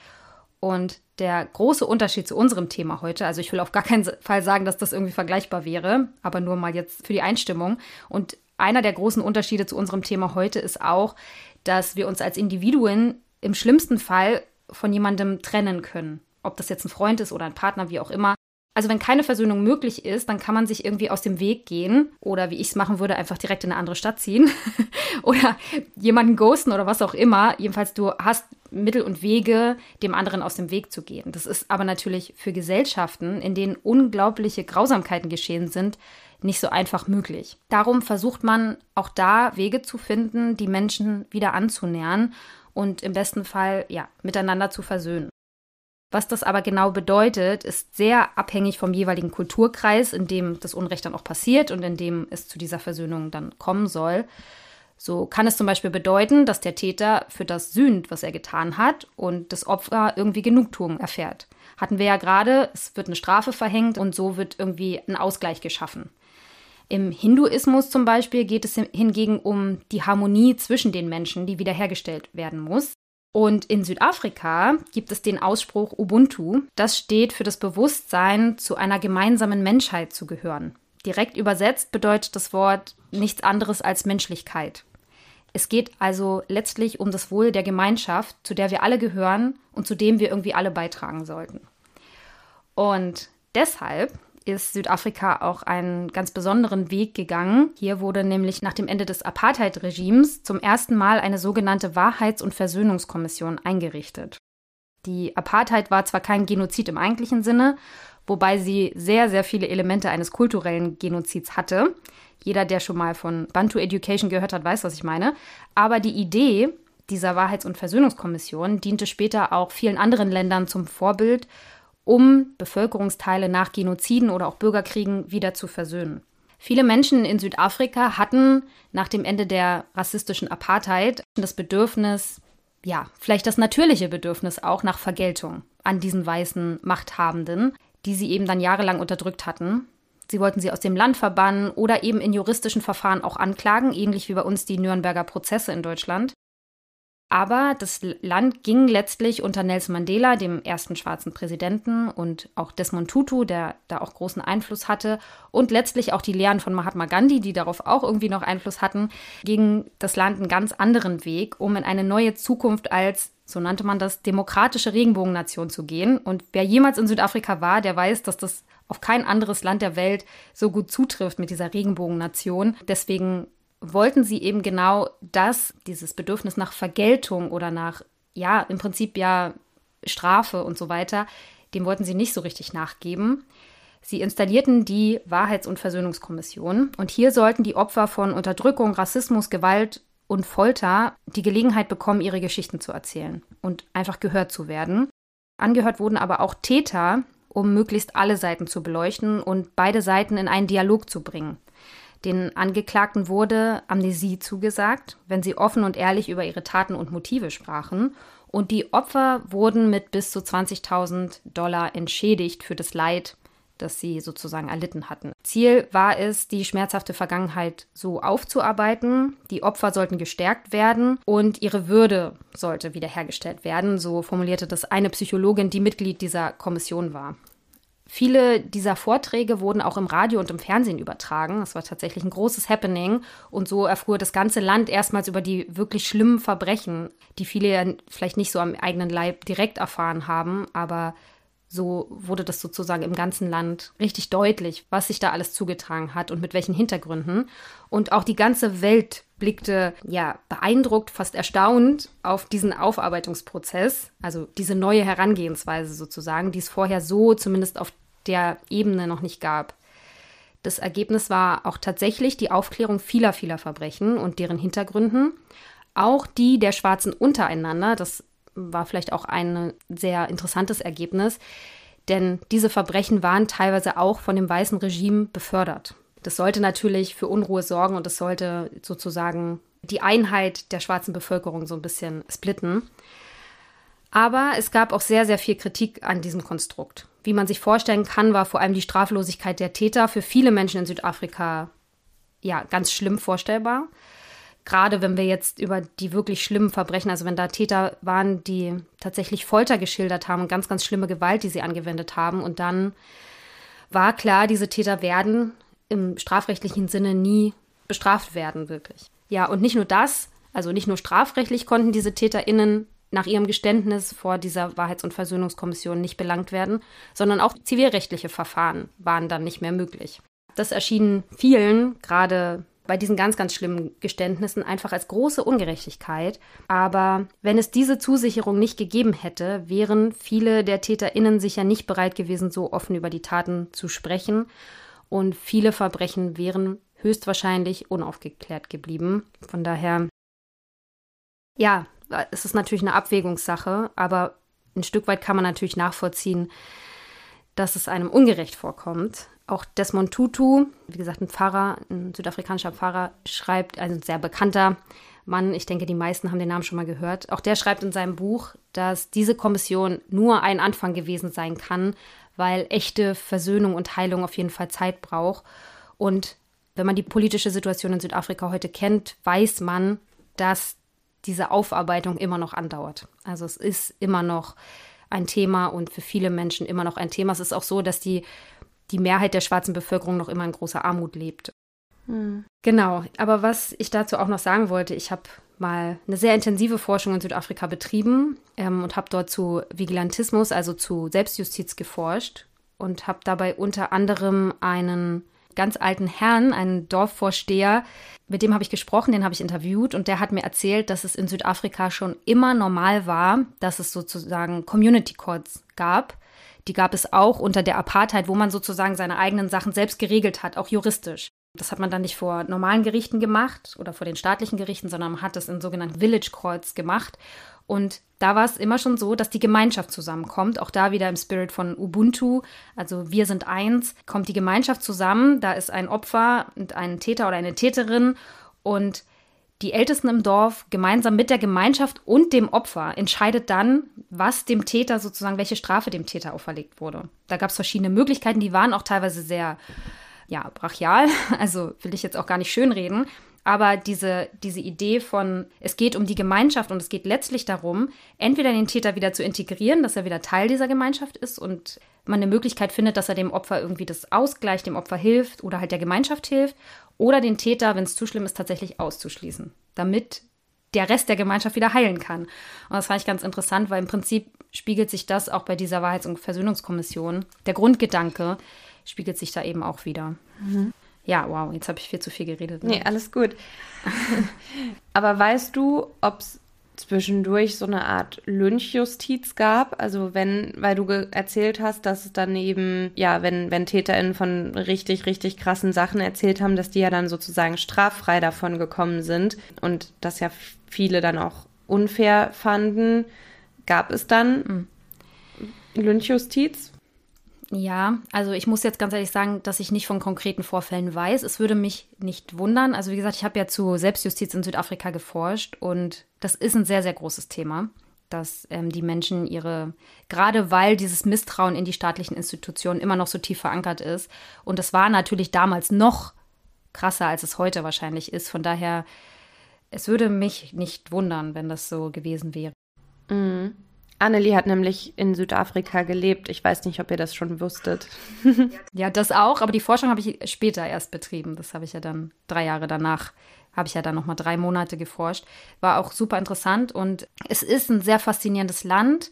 Speaker 2: Und der große Unterschied zu unserem Thema heute, also ich will auf gar keinen Fall sagen, dass das irgendwie vergleichbar wäre, aber nur mal jetzt für die Einstimmung. Und einer der großen Unterschiede zu unserem Thema heute ist auch, dass wir uns als Individuen im schlimmsten Fall von jemandem trennen können. Ob das jetzt ein Freund ist oder ein Partner, wie auch immer. Also wenn keine Versöhnung möglich ist, dann kann man sich irgendwie aus dem Weg gehen oder wie ich es machen würde, einfach direkt in eine andere Stadt ziehen oder jemanden ghosten oder was auch immer. Jedenfalls du hast Mittel und Wege, dem anderen aus dem Weg zu gehen. Das ist aber natürlich für Gesellschaften, in denen unglaubliche Grausamkeiten geschehen sind, nicht so einfach möglich. Darum versucht man auch da Wege zu finden, die Menschen wieder anzunähern und im besten Fall ja miteinander zu versöhnen. Was das aber genau bedeutet, ist sehr abhängig vom jeweiligen Kulturkreis, in dem das Unrecht dann auch passiert und in dem es zu dieser Versöhnung dann kommen soll. So kann es zum Beispiel bedeuten, dass der Täter für das sühnt, was er getan hat und das Opfer irgendwie Genugtuung erfährt. Hatten wir ja gerade, es wird eine Strafe verhängt und so wird irgendwie ein Ausgleich geschaffen. Im Hinduismus zum Beispiel geht es hingegen um die Harmonie zwischen den Menschen, die wiederhergestellt werden muss. Und in Südafrika gibt es den Ausspruch Ubuntu. Das steht für das Bewusstsein, zu einer gemeinsamen Menschheit zu gehören. Direkt übersetzt bedeutet das Wort nichts anderes als Menschlichkeit. Es geht also letztlich um das Wohl der Gemeinschaft, zu der wir alle gehören und zu dem wir irgendwie alle beitragen sollten. Und deshalb ist Südafrika auch einen ganz besonderen Weg gegangen. Hier wurde nämlich nach dem Ende des Apartheid-Regimes zum ersten Mal eine sogenannte Wahrheits- und Versöhnungskommission eingerichtet. Die Apartheid war zwar kein Genozid im eigentlichen Sinne, wobei sie sehr, sehr viele Elemente eines kulturellen Genozids hatte. Jeder, der schon mal von Bantu Education gehört hat, weiß, was ich meine. Aber die Idee dieser Wahrheits- und Versöhnungskommission diente später auch vielen anderen Ländern zum Vorbild um Bevölkerungsteile nach Genoziden oder auch Bürgerkriegen wieder zu versöhnen. Viele Menschen in Südafrika hatten nach dem Ende der rassistischen Apartheid das Bedürfnis, ja, vielleicht das natürliche Bedürfnis auch nach Vergeltung an diesen weißen Machthabenden, die sie eben dann jahrelang unterdrückt hatten. Sie wollten sie aus dem Land verbannen oder eben in juristischen Verfahren auch anklagen, ähnlich wie bei uns die Nürnberger Prozesse in Deutschland. Aber das Land ging letztlich unter Nelson Mandela, dem ersten schwarzen Präsidenten, und auch Desmond Tutu, der da auch großen Einfluss hatte, und letztlich auch die Lehren von Mahatma Gandhi, die darauf auch irgendwie noch Einfluss hatten, ging das Land einen ganz anderen Weg, um in eine neue Zukunft als, so nannte man das, demokratische Regenbogennation zu gehen. Und wer jemals in Südafrika war, der weiß, dass das auf kein anderes Land der Welt so gut zutrifft mit dieser Regenbogennation. Deswegen wollten sie eben genau das, dieses Bedürfnis nach Vergeltung oder nach, ja, im Prinzip ja Strafe und so weiter, dem wollten sie nicht so richtig nachgeben. Sie installierten die Wahrheits- und Versöhnungskommission und hier sollten die Opfer von Unterdrückung, Rassismus, Gewalt und Folter die Gelegenheit bekommen, ihre Geschichten zu erzählen und einfach gehört zu werden. Angehört wurden aber auch Täter, um möglichst alle Seiten zu beleuchten und beide Seiten in einen Dialog zu bringen. Den Angeklagten wurde Amnesie zugesagt, wenn sie offen und ehrlich über ihre Taten und Motive sprachen. Und die Opfer wurden mit bis zu 20.000 Dollar entschädigt für das Leid, das sie sozusagen erlitten hatten. Ziel war es, die schmerzhafte Vergangenheit so aufzuarbeiten. Die Opfer sollten gestärkt werden und ihre Würde sollte wiederhergestellt werden. So formulierte das eine Psychologin, die Mitglied dieser Kommission war. Viele dieser Vorträge wurden auch im Radio und im Fernsehen übertragen. Das war tatsächlich ein großes Happening. Und so erfuhr das ganze Land erstmals über die wirklich schlimmen Verbrechen, die viele ja vielleicht nicht so am eigenen Leib direkt erfahren haben. Aber so wurde das sozusagen im ganzen Land richtig deutlich, was sich da alles zugetragen hat und mit welchen Hintergründen. Und auch die ganze Welt blickte ja beeindruckt, fast erstaunt auf diesen Aufarbeitungsprozess, also diese neue Herangehensweise sozusagen, die es vorher so zumindest auf der Ebene noch nicht gab. Das Ergebnis war auch tatsächlich die Aufklärung vieler, vieler Verbrechen und deren Hintergründen, auch die der Schwarzen untereinander. Das war vielleicht auch ein sehr interessantes Ergebnis, denn diese Verbrechen waren teilweise auch von dem weißen Regime befördert. Das sollte natürlich für Unruhe sorgen und es sollte sozusagen die Einheit der schwarzen Bevölkerung so ein bisschen splitten. Aber es gab auch sehr, sehr viel Kritik an diesem Konstrukt. Wie man sich vorstellen kann, war vor allem die Straflosigkeit der Täter für viele Menschen in Südafrika ja ganz schlimm vorstellbar. Gerade wenn wir jetzt über die wirklich schlimmen Verbrechen, also wenn da Täter waren, die tatsächlich Folter geschildert haben und ganz, ganz schlimme Gewalt, die sie angewendet haben. Und dann war klar, diese Täter werden im strafrechtlichen Sinne nie bestraft werden, wirklich. Ja, und nicht nur das, also nicht nur strafrechtlich konnten diese TäterInnen nach ihrem Geständnis vor dieser Wahrheits- und Versöhnungskommission nicht belangt werden, sondern auch zivilrechtliche Verfahren waren dann nicht mehr möglich. Das erschien vielen, gerade bei diesen ganz, ganz schlimmen Geständnissen, einfach als große Ungerechtigkeit. Aber wenn es diese Zusicherung nicht gegeben hätte, wären viele der TäterInnen sicher nicht bereit gewesen, so offen über die Taten zu sprechen. Und viele Verbrechen wären höchstwahrscheinlich unaufgeklärt geblieben. Von daher, ja, es ist natürlich eine Abwägungssache, aber ein Stück weit kann man natürlich nachvollziehen, dass es einem ungerecht vorkommt. Auch Desmond Tutu, wie gesagt, ein Pfarrer, ein südafrikanischer Pfarrer, schreibt, ein sehr bekannter Mann, ich denke, die meisten haben den Namen schon mal gehört. Auch der schreibt in seinem Buch, dass diese Kommission nur ein Anfang gewesen sein kann, weil echte Versöhnung und Heilung auf jeden Fall Zeit braucht. Und wenn man die politische Situation in Südafrika heute kennt, weiß man, dass diese Aufarbeitung immer noch andauert. Also es ist immer noch ein Thema und für viele Menschen immer noch ein Thema. Es ist auch so, dass die, die Mehrheit der schwarzen Bevölkerung noch immer in großer Armut lebt. Hm. Genau, aber was ich dazu auch noch sagen wollte, ich habe mal eine sehr intensive Forschung in Südafrika betrieben ähm, und habe dort zu Vigilantismus, also zu Selbstjustiz geforscht und habe dabei unter anderem einen ganz alten Herrn, einen Dorfvorsteher, mit dem habe ich gesprochen, den habe ich interviewt und der hat mir erzählt, dass es in Südafrika schon immer normal war, dass es sozusagen Community Courts gab. Die gab es auch unter der Apartheid, wo man sozusagen seine eigenen Sachen selbst geregelt hat, auch juristisch. Das hat man dann nicht vor normalen Gerichten gemacht oder vor den staatlichen Gerichten, sondern man hat es in sogenannten Village Courts gemacht. Und da war es immer schon so, dass die Gemeinschaft zusammenkommt. Auch da wieder im Spirit von Ubuntu, also wir sind eins, kommt die Gemeinschaft zusammen. Da ist ein Opfer und ein Täter oder eine Täterin und die Ältesten im Dorf gemeinsam mit der Gemeinschaft und dem Opfer entscheidet dann, was dem Täter sozusagen, welche Strafe dem Täter auferlegt wurde. Da gab es verschiedene Möglichkeiten, die waren auch teilweise sehr ja, brachial, also will ich jetzt auch gar nicht schönreden, aber diese, diese Idee von, es geht um die Gemeinschaft und es geht letztlich darum, entweder den Täter wieder zu integrieren, dass er wieder Teil dieser Gemeinschaft ist und man eine Möglichkeit findet, dass er dem Opfer irgendwie das ausgleicht, dem Opfer hilft oder halt der Gemeinschaft hilft, oder den Täter, wenn es zu schlimm ist, tatsächlich auszuschließen, damit der Rest der Gemeinschaft wieder heilen kann. Und das fand ich ganz interessant, weil im Prinzip spiegelt sich das auch bei dieser Wahrheits- und Versöhnungskommission. Der Grundgedanke spiegelt sich da eben auch wieder. Mhm. Ja, wow, jetzt habe ich viel zu viel geredet.
Speaker 1: Ne? Nee, alles gut. Aber weißt du, ob es zwischendurch so eine Art Lynchjustiz gab? Also wenn, weil du erzählt hast, dass es dann eben, ja, wenn, wenn TäterInnen von richtig, richtig krassen Sachen erzählt haben, dass die ja dann sozusagen straffrei davon gekommen sind und das ja viele dann auch unfair fanden, gab es dann mhm. Lynchjustiz?
Speaker 2: Ja, also ich muss jetzt ganz ehrlich sagen, dass ich nicht von konkreten Vorfällen weiß. Es würde mich nicht wundern. Also wie gesagt, ich habe ja zu Selbstjustiz in Südafrika geforscht und das ist ein sehr, sehr großes Thema, dass ähm, die Menschen ihre, gerade weil dieses Misstrauen in die staatlichen Institutionen immer noch so tief verankert ist. Und das war natürlich damals noch krasser, als es heute wahrscheinlich ist. Von daher, es würde mich nicht wundern, wenn das so gewesen wäre.
Speaker 1: Mhm. Annelie hat nämlich in Südafrika gelebt. Ich weiß nicht, ob ihr das schon wusstet.
Speaker 2: ja, das auch, aber die Forschung habe ich später erst betrieben. Das habe ich ja dann drei Jahre danach, habe ich ja dann nochmal drei Monate geforscht. War auch super interessant und es ist ein sehr faszinierendes Land,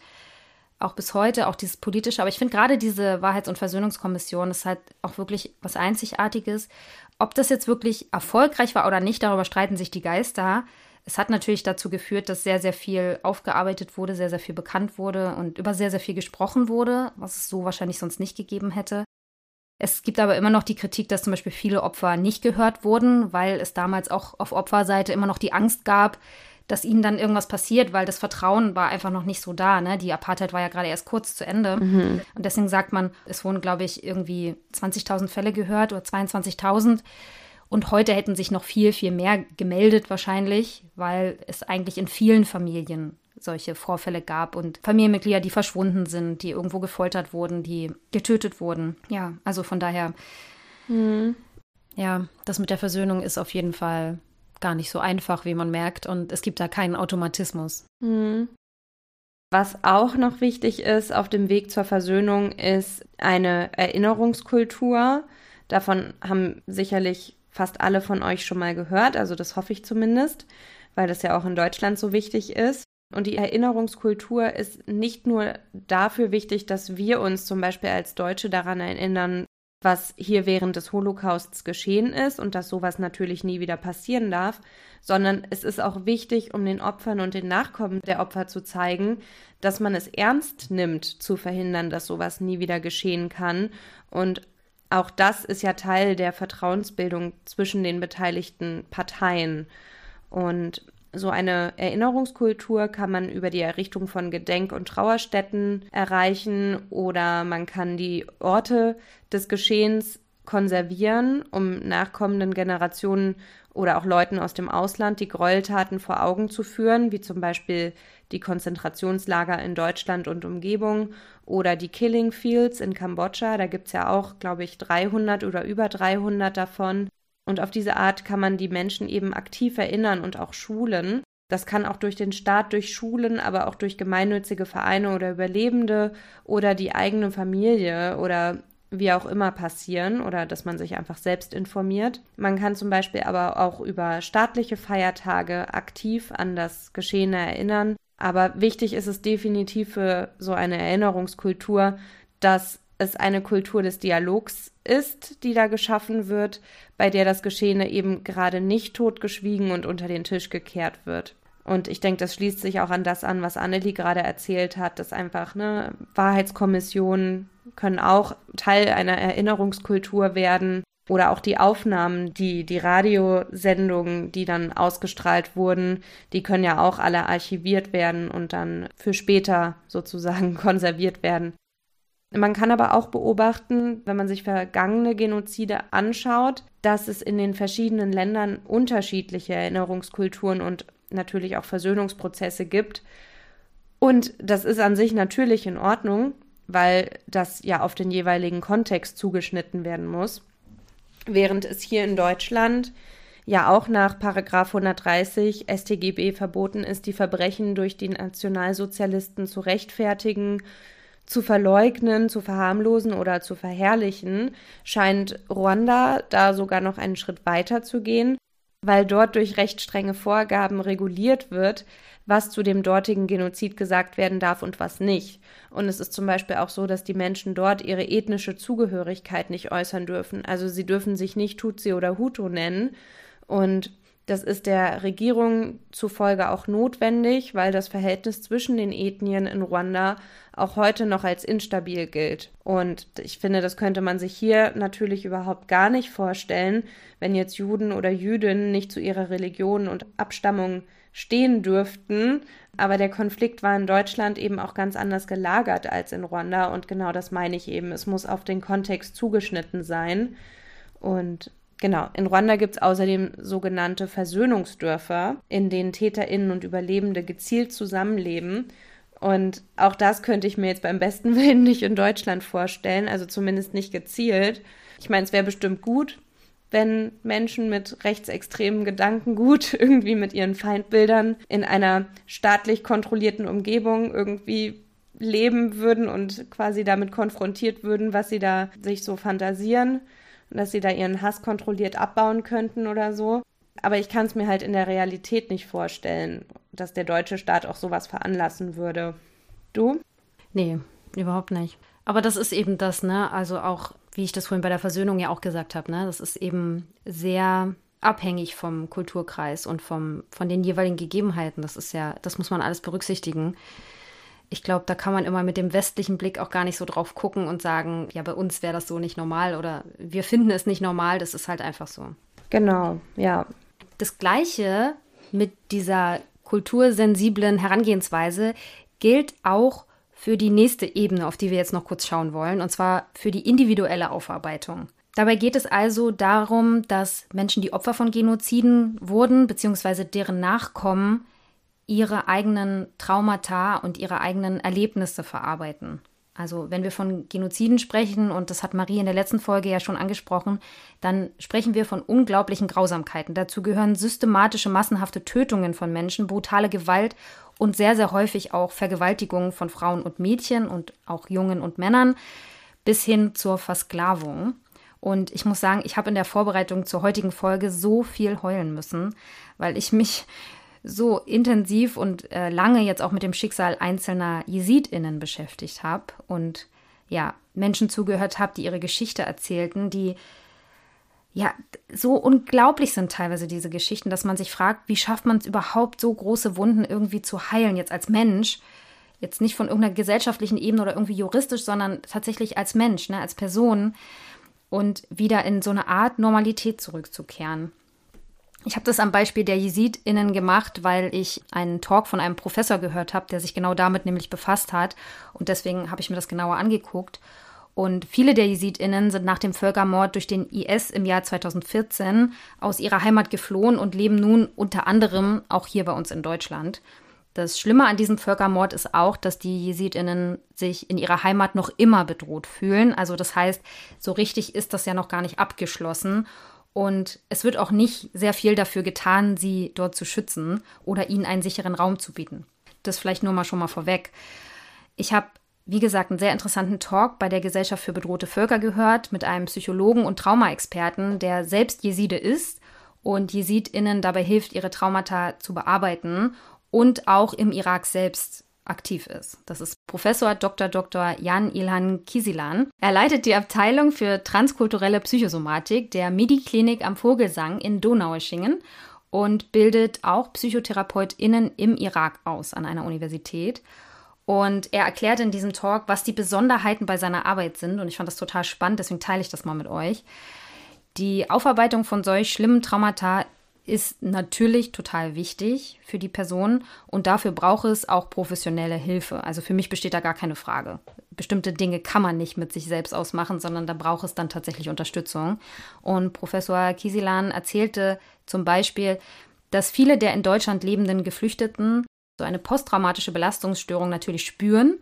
Speaker 2: auch bis heute, auch dieses politische. Aber ich finde gerade diese Wahrheits- und Versöhnungskommission ist halt auch wirklich was Einzigartiges. Ob das jetzt wirklich erfolgreich war oder nicht, darüber streiten sich die Geister. Es hat natürlich dazu geführt, dass sehr, sehr viel aufgearbeitet wurde, sehr, sehr viel bekannt wurde und über sehr, sehr viel gesprochen wurde, was es so wahrscheinlich sonst nicht gegeben hätte. Es gibt aber immer noch die Kritik, dass zum Beispiel viele Opfer nicht gehört wurden, weil es damals auch auf Opferseite immer noch die Angst gab, dass ihnen dann irgendwas passiert, weil das Vertrauen war einfach noch nicht so da. Ne? Die Apartheid war ja gerade erst kurz zu Ende. Mhm. Und deswegen sagt man, es wurden, glaube ich, irgendwie 20.000 Fälle gehört oder 22.000. Und heute hätten sich noch viel, viel mehr gemeldet wahrscheinlich, weil es eigentlich in vielen Familien solche Vorfälle gab und Familienmitglieder, die verschwunden sind, die irgendwo gefoltert wurden, die getötet wurden. Ja, also von daher, mhm. ja, das mit der Versöhnung ist auf jeden Fall gar nicht so einfach, wie man merkt. Und es gibt da keinen Automatismus. Mhm.
Speaker 1: Was auch noch wichtig ist auf dem Weg zur Versöhnung, ist eine Erinnerungskultur. Davon haben sicherlich fast alle von euch schon mal gehört, also das hoffe ich zumindest, weil das ja auch in Deutschland so wichtig ist. Und die Erinnerungskultur ist nicht nur dafür wichtig, dass wir uns zum Beispiel als Deutsche daran erinnern, was hier während des Holocausts geschehen ist und dass sowas natürlich nie wieder passieren darf, sondern es ist auch wichtig, um den Opfern und den Nachkommen der Opfer zu zeigen, dass man es ernst nimmt, zu verhindern, dass sowas nie wieder geschehen kann. Und auch das ist ja Teil der Vertrauensbildung zwischen den beteiligten Parteien. Und so eine Erinnerungskultur kann man über die Errichtung von Gedenk- und Trauerstätten erreichen oder man kann die Orte des Geschehens konservieren, um nachkommenden Generationen oder auch Leuten aus dem Ausland die Gräueltaten vor Augen zu führen, wie zum Beispiel die Konzentrationslager in Deutschland und Umgebung oder die Killing Fields in Kambodscha. Da gibt es ja auch, glaube ich, 300 oder über 300 davon. Und auf diese Art kann man die Menschen eben aktiv erinnern und auch schulen. Das kann auch durch den Staat, durch Schulen, aber auch durch gemeinnützige Vereine oder Überlebende oder die eigene Familie oder wie auch immer passieren oder dass man sich einfach selbst informiert. Man kann zum Beispiel aber auch über staatliche Feiertage aktiv an das Geschehene erinnern. Aber wichtig ist es definitiv für so eine Erinnerungskultur, dass es eine Kultur des Dialogs ist, die da geschaffen wird, bei der das Geschehene eben gerade nicht totgeschwiegen und unter den Tisch gekehrt wird. Und ich denke, das schließt sich auch an das an, was Annelie gerade erzählt hat, dass einfach ne, Wahrheitskommissionen können auch Teil einer Erinnerungskultur werden oder auch die Aufnahmen, die, die Radiosendungen, die dann ausgestrahlt wurden, die können ja auch alle archiviert werden und dann für später sozusagen konserviert werden. Man kann aber auch beobachten, wenn man sich vergangene Genozide anschaut, dass es in den verschiedenen Ländern unterschiedliche Erinnerungskulturen und natürlich auch Versöhnungsprozesse gibt. Und das ist an sich natürlich in Ordnung, weil das ja auf den jeweiligen Kontext zugeschnitten werden muss. Während es hier in Deutschland ja auch nach Paragraf 130 StGB verboten ist, die Verbrechen durch die Nationalsozialisten zu rechtfertigen, zu verleugnen, zu verharmlosen oder zu verherrlichen, scheint Ruanda da sogar noch einen Schritt weiter zu gehen, weil dort durch recht strenge Vorgaben reguliert wird, was zu dem dortigen Genozid gesagt werden darf und was nicht. Und es ist zum Beispiel auch so, dass die Menschen dort ihre ethnische Zugehörigkeit nicht äußern dürfen. Also sie dürfen sich nicht Tutsi oder Hutu nennen. Und das ist der Regierung zufolge auch notwendig, weil das Verhältnis zwischen den Ethnien in Ruanda auch heute noch als instabil gilt. Und ich finde, das könnte man sich hier natürlich überhaupt gar nicht vorstellen, wenn jetzt Juden oder Jüdinnen nicht zu ihrer Religion und Abstammung stehen dürften. Aber der Konflikt war in Deutschland eben auch ganz anders gelagert als in Ruanda. Und genau das meine ich eben. Es muss auf den Kontext zugeschnitten sein. Und Genau, in Ruanda gibt es außerdem sogenannte Versöhnungsdörfer, in denen Täterinnen und Überlebende gezielt zusammenleben. Und auch das könnte ich mir jetzt beim besten Willen nicht in Deutschland vorstellen, also zumindest nicht gezielt. Ich meine, es wäre bestimmt gut, wenn Menschen mit rechtsextremen Gedankengut irgendwie mit ihren Feindbildern in einer staatlich kontrollierten Umgebung irgendwie leben würden und quasi damit konfrontiert würden, was sie da sich so fantasieren dass sie da ihren Hass kontrolliert abbauen könnten oder so. Aber ich kann es mir halt in der Realität nicht vorstellen, dass der deutsche Staat auch sowas veranlassen würde. Du?
Speaker 2: Nee, überhaupt nicht. Aber das ist eben das, ne? Also auch, wie ich das vorhin bei der Versöhnung ja auch gesagt habe, ne? Das ist eben sehr abhängig vom Kulturkreis und vom, von den jeweiligen Gegebenheiten. Das ist ja, das muss man alles berücksichtigen ich glaube, da kann man immer mit dem westlichen Blick auch gar nicht so drauf gucken und sagen, ja, bei uns wäre das so nicht normal oder wir finden es nicht normal, das ist halt einfach so.
Speaker 1: Genau, ja.
Speaker 2: Das gleiche mit dieser kultursensiblen Herangehensweise gilt auch für die nächste Ebene, auf die wir jetzt noch kurz schauen wollen, und zwar für die individuelle Aufarbeitung. Dabei geht es also darum, dass Menschen, die Opfer von Genoziden wurden, beziehungsweise deren Nachkommen, ihre eigenen Traumata und ihre eigenen Erlebnisse verarbeiten. Also wenn wir von Genoziden sprechen, und das hat Marie in der letzten Folge ja schon angesprochen, dann sprechen wir von unglaublichen Grausamkeiten. Dazu gehören systematische, massenhafte Tötungen von Menschen, brutale Gewalt und sehr, sehr häufig auch Vergewaltigungen von Frauen und Mädchen und auch Jungen und Männern bis hin zur Versklavung. Und ich muss sagen, ich habe in der Vorbereitung zur heutigen Folge so viel heulen müssen, weil ich mich so intensiv und äh, lange jetzt auch mit dem Schicksal einzelner JesidInnen beschäftigt habe und ja, Menschen zugehört habe, die ihre Geschichte erzählten, die ja so unglaublich sind teilweise diese Geschichten, dass man sich fragt, wie schafft man es überhaupt, so große Wunden irgendwie zu heilen, jetzt als Mensch? Jetzt nicht von irgendeiner gesellschaftlichen Ebene oder irgendwie juristisch, sondern tatsächlich als Mensch, ne, als Person und wieder in so eine Art Normalität zurückzukehren. Ich habe das am Beispiel der JesidInnen gemacht, weil ich einen Talk von einem Professor gehört habe, der sich genau damit nämlich befasst hat. Und deswegen habe ich mir das genauer angeguckt. Und viele der JesidInnen sind nach dem Völkermord durch den IS im Jahr 2014 aus ihrer Heimat geflohen und leben nun unter anderem auch hier bei uns in Deutschland. Das Schlimme an diesem Völkermord ist auch, dass die JesidInnen sich in ihrer Heimat noch immer bedroht fühlen. Also das heißt, so richtig ist das ja noch gar nicht abgeschlossen. Und es wird auch nicht sehr viel dafür getan, sie dort zu schützen oder ihnen einen sicheren Raum zu bieten. Das vielleicht nur mal schon mal vorweg. Ich habe, wie gesagt, einen sehr interessanten Talk bei der Gesellschaft für bedrohte Völker gehört mit einem Psychologen und Traumaexperten, der selbst Jeside ist und JesidInnen dabei hilft, ihre Traumata zu bearbeiten und auch im Irak selbst aktiv ist. Das ist Professor Dr. Dr. Jan Ilhan Kisilan. Er leitet die Abteilung für transkulturelle Psychosomatik der MIDI-Klinik am Vogelsang in Donaueschingen und bildet auch PsychotherapeutInnen im Irak aus an einer Universität. Und er erklärt in diesem Talk, was die Besonderheiten bei seiner Arbeit sind. Und ich fand das total spannend, deswegen teile ich das mal mit euch. Die Aufarbeitung von solch schlimmen Traumata ist natürlich total wichtig für die Person und dafür braucht es auch professionelle Hilfe. Also für mich besteht da gar keine Frage. Bestimmte Dinge kann man nicht mit sich selbst ausmachen, sondern da braucht es dann tatsächlich Unterstützung. Und Professor Kisilan erzählte zum Beispiel, dass viele der in Deutschland lebenden Geflüchteten so eine posttraumatische Belastungsstörung natürlich spüren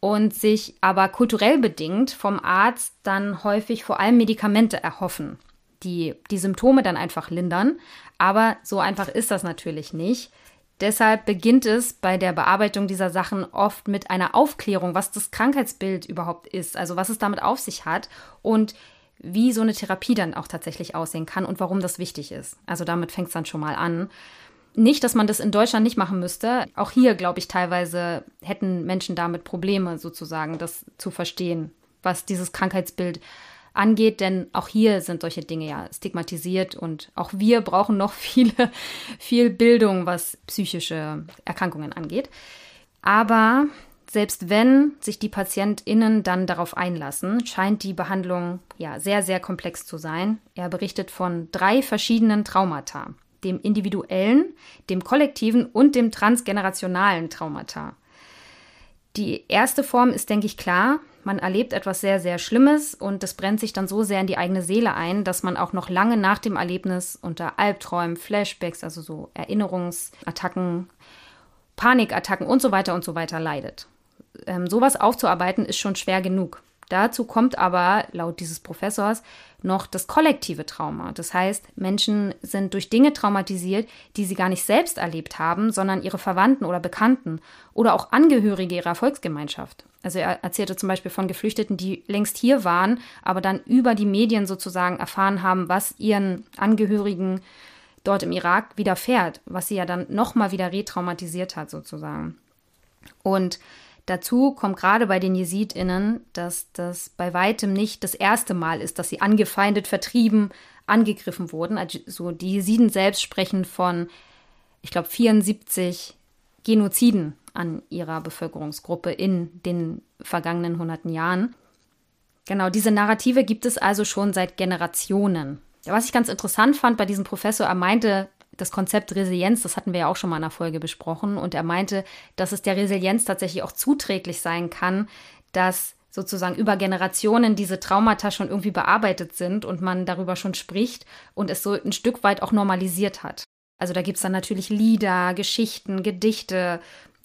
Speaker 2: und sich aber kulturell bedingt vom Arzt dann häufig vor allem Medikamente erhoffen die die Symptome dann einfach lindern. Aber so einfach ist das natürlich nicht. Deshalb beginnt es bei der Bearbeitung dieser Sachen oft mit einer Aufklärung, was das Krankheitsbild überhaupt ist, also was es damit auf sich hat und wie so eine Therapie dann auch tatsächlich aussehen kann und warum das wichtig ist. Also damit fängt es dann schon mal an. Nicht, dass man das in Deutschland nicht machen müsste. Auch hier, glaube ich, teilweise hätten Menschen damit Probleme, sozusagen, das zu verstehen, was dieses Krankheitsbild angeht, denn auch hier sind solche Dinge ja stigmatisiert und auch wir brauchen noch viele, viel Bildung, was psychische Erkrankungen angeht. Aber selbst wenn sich die PatientInnen dann darauf einlassen, scheint die Behandlung ja sehr, sehr komplex zu sein. Er berichtet von drei verschiedenen Traumata. Dem individuellen, dem kollektiven und dem transgenerationalen Traumata. Die erste Form ist, denke ich, klar. Man erlebt etwas sehr, sehr Schlimmes und das brennt sich dann so sehr in die eigene Seele ein, dass man auch noch lange nach dem Erlebnis unter Albträumen, Flashbacks, also so Erinnerungsattacken, Panikattacken und so weiter und so weiter leidet. Ähm, sowas aufzuarbeiten ist schon schwer genug. Dazu kommt aber, laut dieses Professors, noch das kollektive Trauma. Das heißt, Menschen sind durch Dinge traumatisiert, die sie gar nicht selbst erlebt haben, sondern ihre Verwandten oder Bekannten oder auch Angehörige ihrer Volksgemeinschaft. Also er erzählte zum Beispiel von Geflüchteten, die längst hier waren, aber dann über die Medien sozusagen erfahren haben, was ihren Angehörigen dort im Irak widerfährt, was sie ja dann nochmal wieder retraumatisiert hat sozusagen. Und Dazu kommt gerade bei den JesidInnen, dass das bei weitem nicht das erste Mal ist, dass sie angefeindet, vertrieben, angegriffen wurden. Also die Jesiden selbst sprechen von, ich glaube, 74 Genoziden an ihrer Bevölkerungsgruppe in den vergangenen hunderten Jahren. Genau, diese Narrative gibt es also schon seit Generationen. Was ich ganz interessant fand bei diesem Professor, er meinte, das Konzept Resilienz, das hatten wir ja auch schon mal in einer Folge besprochen, und er meinte, dass es der Resilienz tatsächlich auch zuträglich sein kann, dass sozusagen über Generationen diese Traumata schon irgendwie bearbeitet sind und man darüber schon spricht und es so ein Stück weit auch normalisiert hat. Also da gibt es dann natürlich Lieder, Geschichten, Gedichte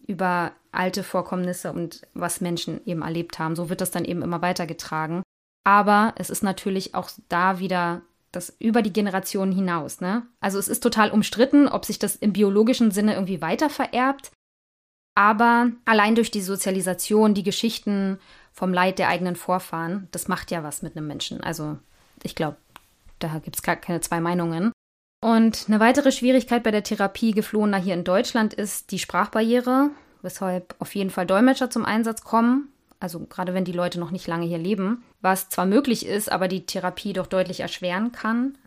Speaker 2: über alte Vorkommnisse und was Menschen eben erlebt haben. So wird das dann eben immer weitergetragen. Aber es ist natürlich auch da wieder das über die Generationen hinaus. Ne? Also es ist total umstritten, ob sich das im biologischen Sinne irgendwie weiter vererbt. Aber allein durch die Sozialisation, die Geschichten vom Leid der eigenen Vorfahren, das macht ja was mit einem Menschen. Also ich glaube, da gibt es gar keine zwei Meinungen. Und eine weitere Schwierigkeit bei der Therapie Geflohener hier in Deutschland ist die Sprachbarriere, weshalb auf jeden Fall Dolmetscher zum Einsatz kommen. Also gerade wenn die Leute noch nicht lange hier leben, was zwar möglich ist, aber die Therapie doch deutlich erschweren kann.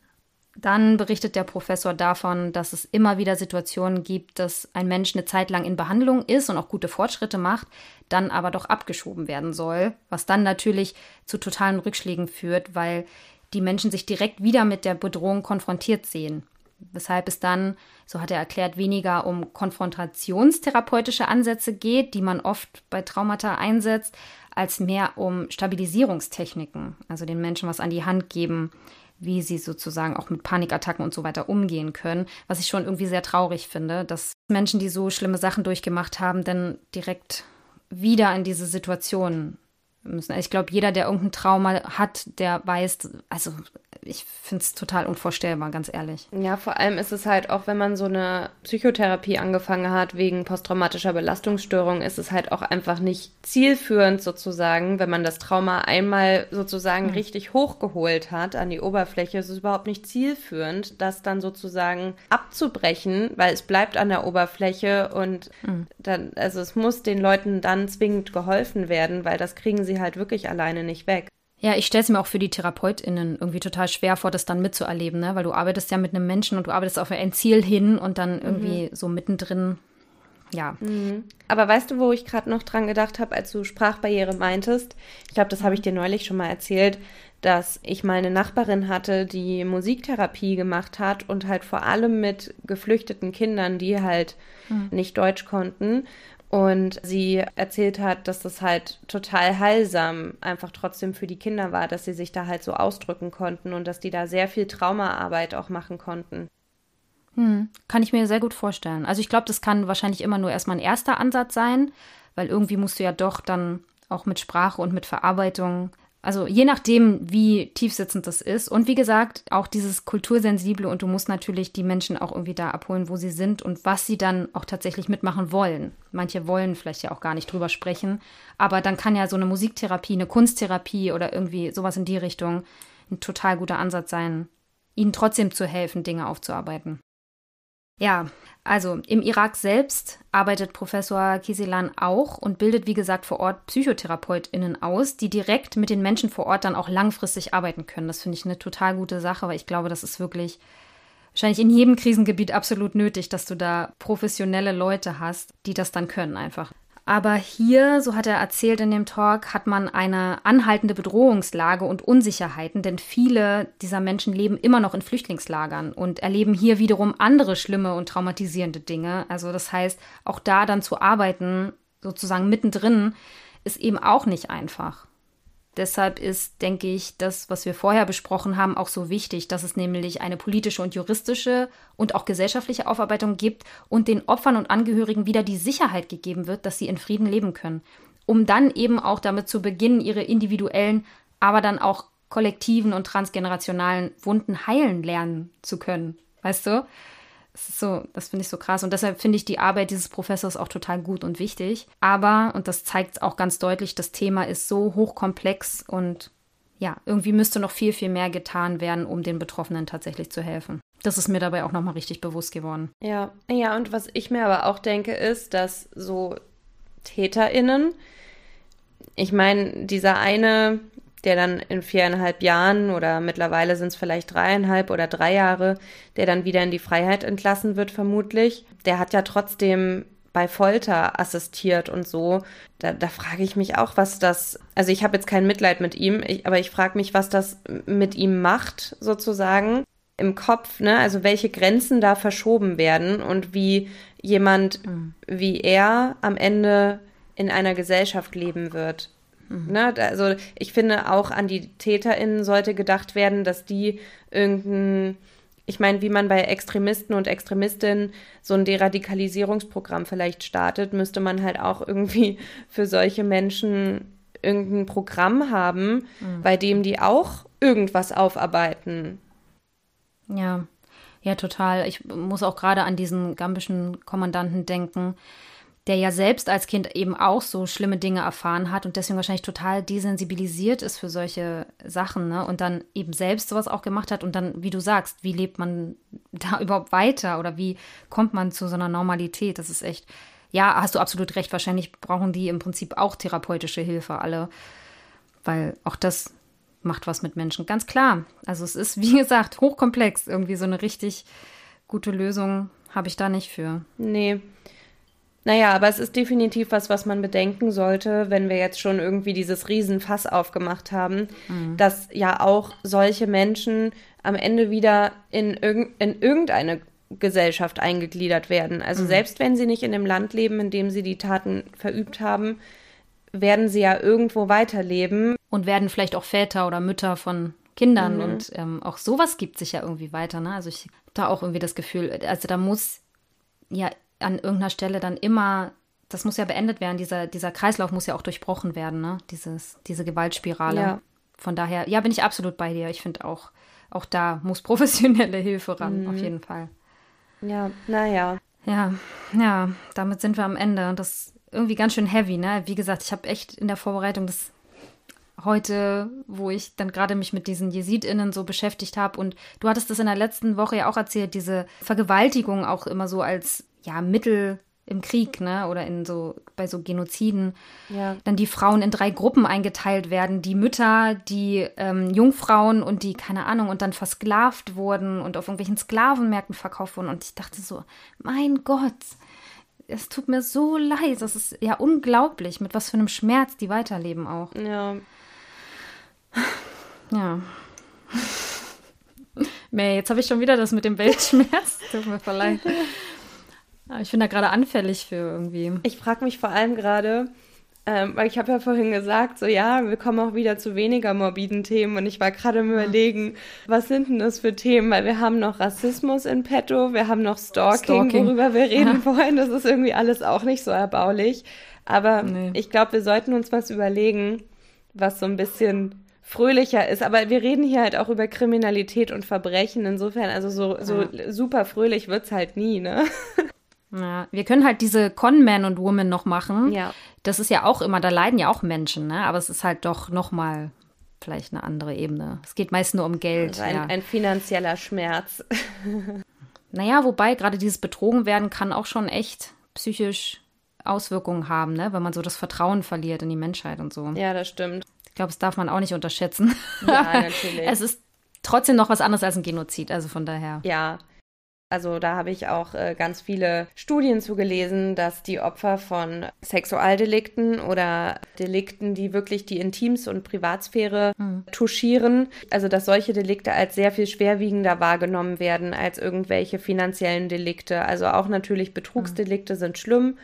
Speaker 2: Dann berichtet der Professor davon, dass es immer wieder Situationen gibt, dass ein Mensch eine Zeit lang in Behandlung ist und auch gute Fortschritte macht, dann aber doch abgeschoben werden soll, was dann natürlich zu totalen Rückschlägen führt, weil die Menschen sich direkt wieder mit der Bedrohung konfrontiert sehen. Weshalb es dann, so hat er erklärt, weniger um konfrontationstherapeutische Ansätze geht, die man oft bei Traumata einsetzt, als mehr um Stabilisierungstechniken, also den Menschen was an die Hand geben, wie sie sozusagen auch mit Panikattacken und so weiter umgehen können, was ich schon irgendwie sehr traurig finde, dass Menschen, die so schlimme Sachen durchgemacht haben, dann direkt wieder in diese Situation müssen. Ich glaube, jeder, der irgendein Trauma hat, der weiß, also ich finde es total unvorstellbar, ganz ehrlich.
Speaker 1: Ja, vor allem ist es halt auch, wenn man so eine Psychotherapie angefangen hat wegen posttraumatischer Belastungsstörung, ist es halt auch einfach nicht zielführend sozusagen, wenn man das Trauma einmal sozusagen mhm. richtig hochgeholt hat an die Oberfläche, ist es überhaupt nicht zielführend, das dann sozusagen abzubrechen, weil es bleibt an der Oberfläche und mhm. dann, also es muss den Leuten dann zwingend geholfen werden, weil das kriegen sie halt wirklich alleine nicht weg.
Speaker 2: Ja, ich stelle es mir auch für die TherapeutInnen irgendwie total schwer vor, das dann mitzuerleben, ne? Weil du arbeitest ja mit einem Menschen und du arbeitest auf ein Ziel hin und dann irgendwie mhm. so mittendrin. Ja.
Speaker 1: Mhm. Aber weißt du, wo ich gerade noch dran gedacht habe, als du Sprachbarriere meintest? Ich glaube, das habe ich dir neulich schon mal erzählt, dass ich mal eine Nachbarin hatte, die Musiktherapie gemacht hat und halt vor allem mit geflüchteten Kindern, die halt mhm. nicht Deutsch konnten und sie erzählt hat, dass das halt total heilsam einfach trotzdem für die Kinder war, dass sie sich da halt so ausdrücken konnten und dass die da sehr viel Traumaarbeit auch machen konnten.
Speaker 2: Hm, kann ich mir sehr gut vorstellen. Also ich glaube, das kann wahrscheinlich immer nur erstmal ein erster Ansatz sein, weil irgendwie musst du ja doch dann auch mit Sprache und mit Verarbeitung also je nachdem, wie tiefsitzend das ist. Und wie gesagt, auch dieses Kultursensible und du musst natürlich die Menschen auch irgendwie da abholen, wo sie sind und was sie dann auch tatsächlich mitmachen wollen. Manche wollen vielleicht ja auch gar nicht drüber sprechen, aber dann kann ja so eine Musiktherapie, eine Kunsttherapie oder irgendwie sowas in die Richtung ein total guter Ansatz sein, ihnen trotzdem zu helfen, Dinge aufzuarbeiten. Ja, also im Irak selbst arbeitet Professor Kisilan auch und bildet, wie gesagt, vor Ort PsychotherapeutInnen aus, die direkt mit den Menschen vor Ort dann auch langfristig arbeiten können. Das finde ich eine total gute Sache, weil ich glaube, das ist wirklich wahrscheinlich in jedem Krisengebiet absolut nötig, dass du da professionelle Leute hast, die das dann können einfach. Aber hier, so hat er erzählt in dem Talk, hat man eine anhaltende Bedrohungslage und Unsicherheiten, denn viele dieser Menschen leben immer noch in Flüchtlingslagern und erleben hier wiederum andere schlimme und traumatisierende Dinge. Also das heißt, auch da dann zu arbeiten, sozusagen mittendrin, ist eben auch nicht einfach. Deshalb ist, denke ich, das, was wir vorher besprochen haben, auch so wichtig, dass es nämlich eine politische und juristische und auch gesellschaftliche Aufarbeitung gibt und den Opfern und Angehörigen wieder die Sicherheit gegeben wird, dass sie in Frieden leben können, um dann eben auch damit zu beginnen, ihre individuellen, aber dann auch kollektiven und transgenerationalen Wunden heilen lernen zu können. Weißt du? Das ist so, das finde ich so krass. Und deshalb finde ich die Arbeit dieses Professors auch total gut und wichtig. Aber, und das zeigt auch ganz deutlich, das Thema ist so hochkomplex und ja, irgendwie müsste noch viel, viel mehr getan werden, um den Betroffenen tatsächlich zu helfen. Das ist mir dabei auch nochmal richtig bewusst geworden.
Speaker 1: Ja, ja, und was ich mir aber auch denke, ist, dass so TäterInnen, ich meine, dieser eine der dann in viereinhalb Jahren oder mittlerweile sind es vielleicht dreieinhalb oder drei Jahre, der dann wieder in die Freiheit entlassen wird, vermutlich. Der hat ja trotzdem bei Folter assistiert und so. Da, da frage ich mich auch, was das, also ich habe jetzt kein Mitleid mit ihm, ich, aber ich frage mich, was das mit ihm macht, sozusagen im Kopf, ne? Also welche Grenzen da verschoben werden und wie jemand mhm. wie er am Ende in einer Gesellschaft leben wird. Mhm. Ne? Also ich finde auch an die TäterInnen sollte gedacht werden, dass die irgendein, ich meine, wie man bei Extremisten und Extremistinnen so ein Deradikalisierungsprogramm vielleicht startet, müsste man halt auch irgendwie für solche Menschen irgendein Programm haben, mhm. bei dem die auch irgendwas aufarbeiten.
Speaker 2: Ja, ja, total. Ich muss auch gerade an diesen gambischen Kommandanten denken, der ja selbst als Kind eben auch so schlimme Dinge erfahren hat und deswegen wahrscheinlich total desensibilisiert ist für solche Sachen, ne? Und dann eben selbst sowas auch gemacht hat und dann, wie du sagst, wie lebt man da überhaupt weiter oder wie kommt man zu so einer Normalität? Das ist echt, ja, hast du absolut recht. Wahrscheinlich brauchen die im Prinzip auch therapeutische Hilfe alle, weil auch das macht was mit Menschen. Ganz klar. Also es ist, wie gesagt, hochkomplex. Irgendwie so eine richtig gute Lösung habe ich da nicht für.
Speaker 1: Nee. Naja, aber es ist definitiv was, was man bedenken sollte, wenn wir jetzt schon irgendwie dieses Riesenfass aufgemacht haben, mhm. dass ja auch solche Menschen am Ende wieder in, irg in irgendeine Gesellschaft eingegliedert werden. Also mhm. selbst wenn sie nicht in dem Land leben, in dem sie die Taten verübt haben, werden sie ja irgendwo weiterleben.
Speaker 2: Und werden vielleicht auch Väter oder Mütter von Kindern. Mhm. Und ähm, auch sowas gibt sich ja irgendwie weiter. Ne? Also ich habe da auch irgendwie das Gefühl, also da muss ja an irgendeiner Stelle dann immer, das muss ja beendet werden, dieser, dieser Kreislauf muss ja auch durchbrochen werden, ne? Dieses, diese Gewaltspirale. Ja. Von daher, ja, bin ich absolut bei dir. Ich finde auch, auch da muss professionelle Hilfe ran, mhm. auf jeden Fall.
Speaker 1: Ja, naja.
Speaker 2: Ja, ja, damit sind wir am Ende. Das ist irgendwie ganz schön heavy, ne? Wie gesagt, ich habe echt in der Vorbereitung das heute, wo ich dann gerade mich mit diesen JesidInnen so beschäftigt habe. Und du hattest das in der letzten Woche ja auch erzählt, diese Vergewaltigung auch immer so als ja, Mittel im Krieg, ne? Oder in so, bei so Genoziden. Ja. Dann die Frauen in drei Gruppen eingeteilt werden. Die Mütter, die ähm, Jungfrauen und die, keine Ahnung, und dann versklavt wurden und auf irgendwelchen Sklavenmärkten verkauft wurden. Und ich dachte so, mein Gott, es tut mir so leid. Das ist ja unglaublich, mit was für einem Schmerz die weiterleben auch.
Speaker 1: Ja.
Speaker 2: Ja. May, jetzt habe ich schon wieder das mit dem Weltschmerz. Tut mir voll leid. Ich bin da gerade anfällig für irgendwie.
Speaker 1: Ich frage mich vor allem gerade, ähm, weil ich habe ja vorhin gesagt, so ja, wir kommen auch wieder zu weniger morbiden Themen und ich war gerade im Überlegen, was sind denn das für Themen? Weil wir haben noch Rassismus in petto, wir haben noch Stalking, Stalking. worüber wir reden ja. wollen. Das ist irgendwie alles auch nicht so erbaulich. Aber nee. ich glaube, wir sollten uns was überlegen, was so ein bisschen fröhlicher ist. Aber wir reden hier halt auch über Kriminalität und Verbrechen. Insofern, also so, so ja. super fröhlich wird es halt nie, ne?
Speaker 2: Ja, wir können halt diese Con-Man und Woman noch machen. Ja. Das ist ja auch immer, da leiden ja auch Menschen, ne? Aber es ist halt doch nochmal vielleicht eine andere Ebene. Es geht meist nur um Geld.
Speaker 1: Also ein,
Speaker 2: ja.
Speaker 1: ein finanzieller Schmerz.
Speaker 2: naja, wobei gerade dieses Betrogen werden kann auch schon echt psychisch Auswirkungen haben, ne? Wenn man so das Vertrauen verliert in die Menschheit und so.
Speaker 1: Ja, das stimmt.
Speaker 2: Ich glaube, das darf man auch nicht unterschätzen.
Speaker 1: Ja, natürlich.
Speaker 2: es ist trotzdem noch was anderes als ein Genozid, also von daher.
Speaker 1: Ja, also da habe ich auch äh, ganz viele Studien zugelesen, dass die Opfer von Sexualdelikten oder Delikten, die wirklich die Intims- und Privatsphäre mhm. touchieren, also dass solche Delikte als sehr viel schwerwiegender wahrgenommen werden als irgendwelche finanziellen Delikte. Also auch natürlich Betrugsdelikte mhm. sind schlimm,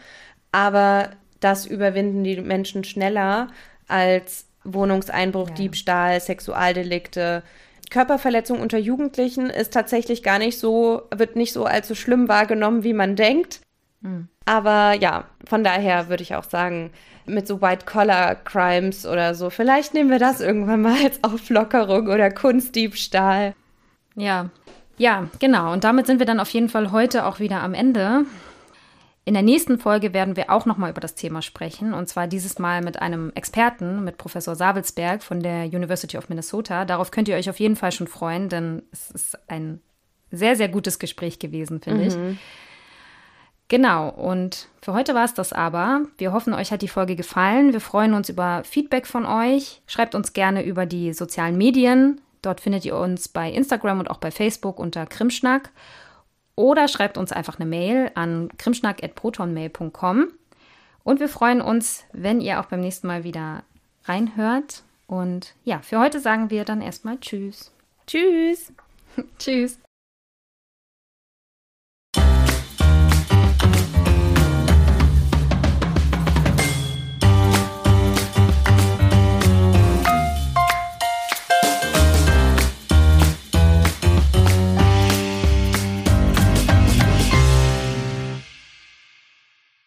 Speaker 1: aber das überwinden die Menschen schneller als Wohnungseinbruch, ja. Diebstahl, Sexualdelikte, Körperverletzung unter Jugendlichen ist tatsächlich gar nicht so, wird nicht so allzu schlimm wahrgenommen, wie man denkt. Mhm. Aber ja, von daher würde ich auch sagen, mit so White-Collar-Crimes oder so, vielleicht nehmen wir das irgendwann mal als Auflockerung oder Kunstdiebstahl.
Speaker 2: Ja, ja, genau. Und damit sind wir dann auf jeden Fall heute auch wieder am Ende. In der nächsten Folge werden wir auch nochmal über das Thema sprechen. Und zwar dieses Mal mit einem Experten, mit Professor Savelsberg von der University of Minnesota. Darauf könnt ihr euch auf jeden Fall schon freuen, denn es ist ein sehr, sehr gutes Gespräch gewesen, finde mhm. ich. Genau, und für heute war es das aber. Wir hoffen, euch hat die Folge gefallen. Wir freuen uns über Feedback von euch. Schreibt uns gerne über die sozialen Medien. Dort findet ihr uns bei Instagram und auch bei Facebook unter Krimschnack oder schreibt uns einfach eine Mail an krimschnack.protonmail.com. Und wir freuen uns, wenn ihr auch beim nächsten Mal wieder reinhört. Und ja, für heute sagen wir dann erstmal Tschüss.
Speaker 1: Tschüss.
Speaker 2: Tschüss.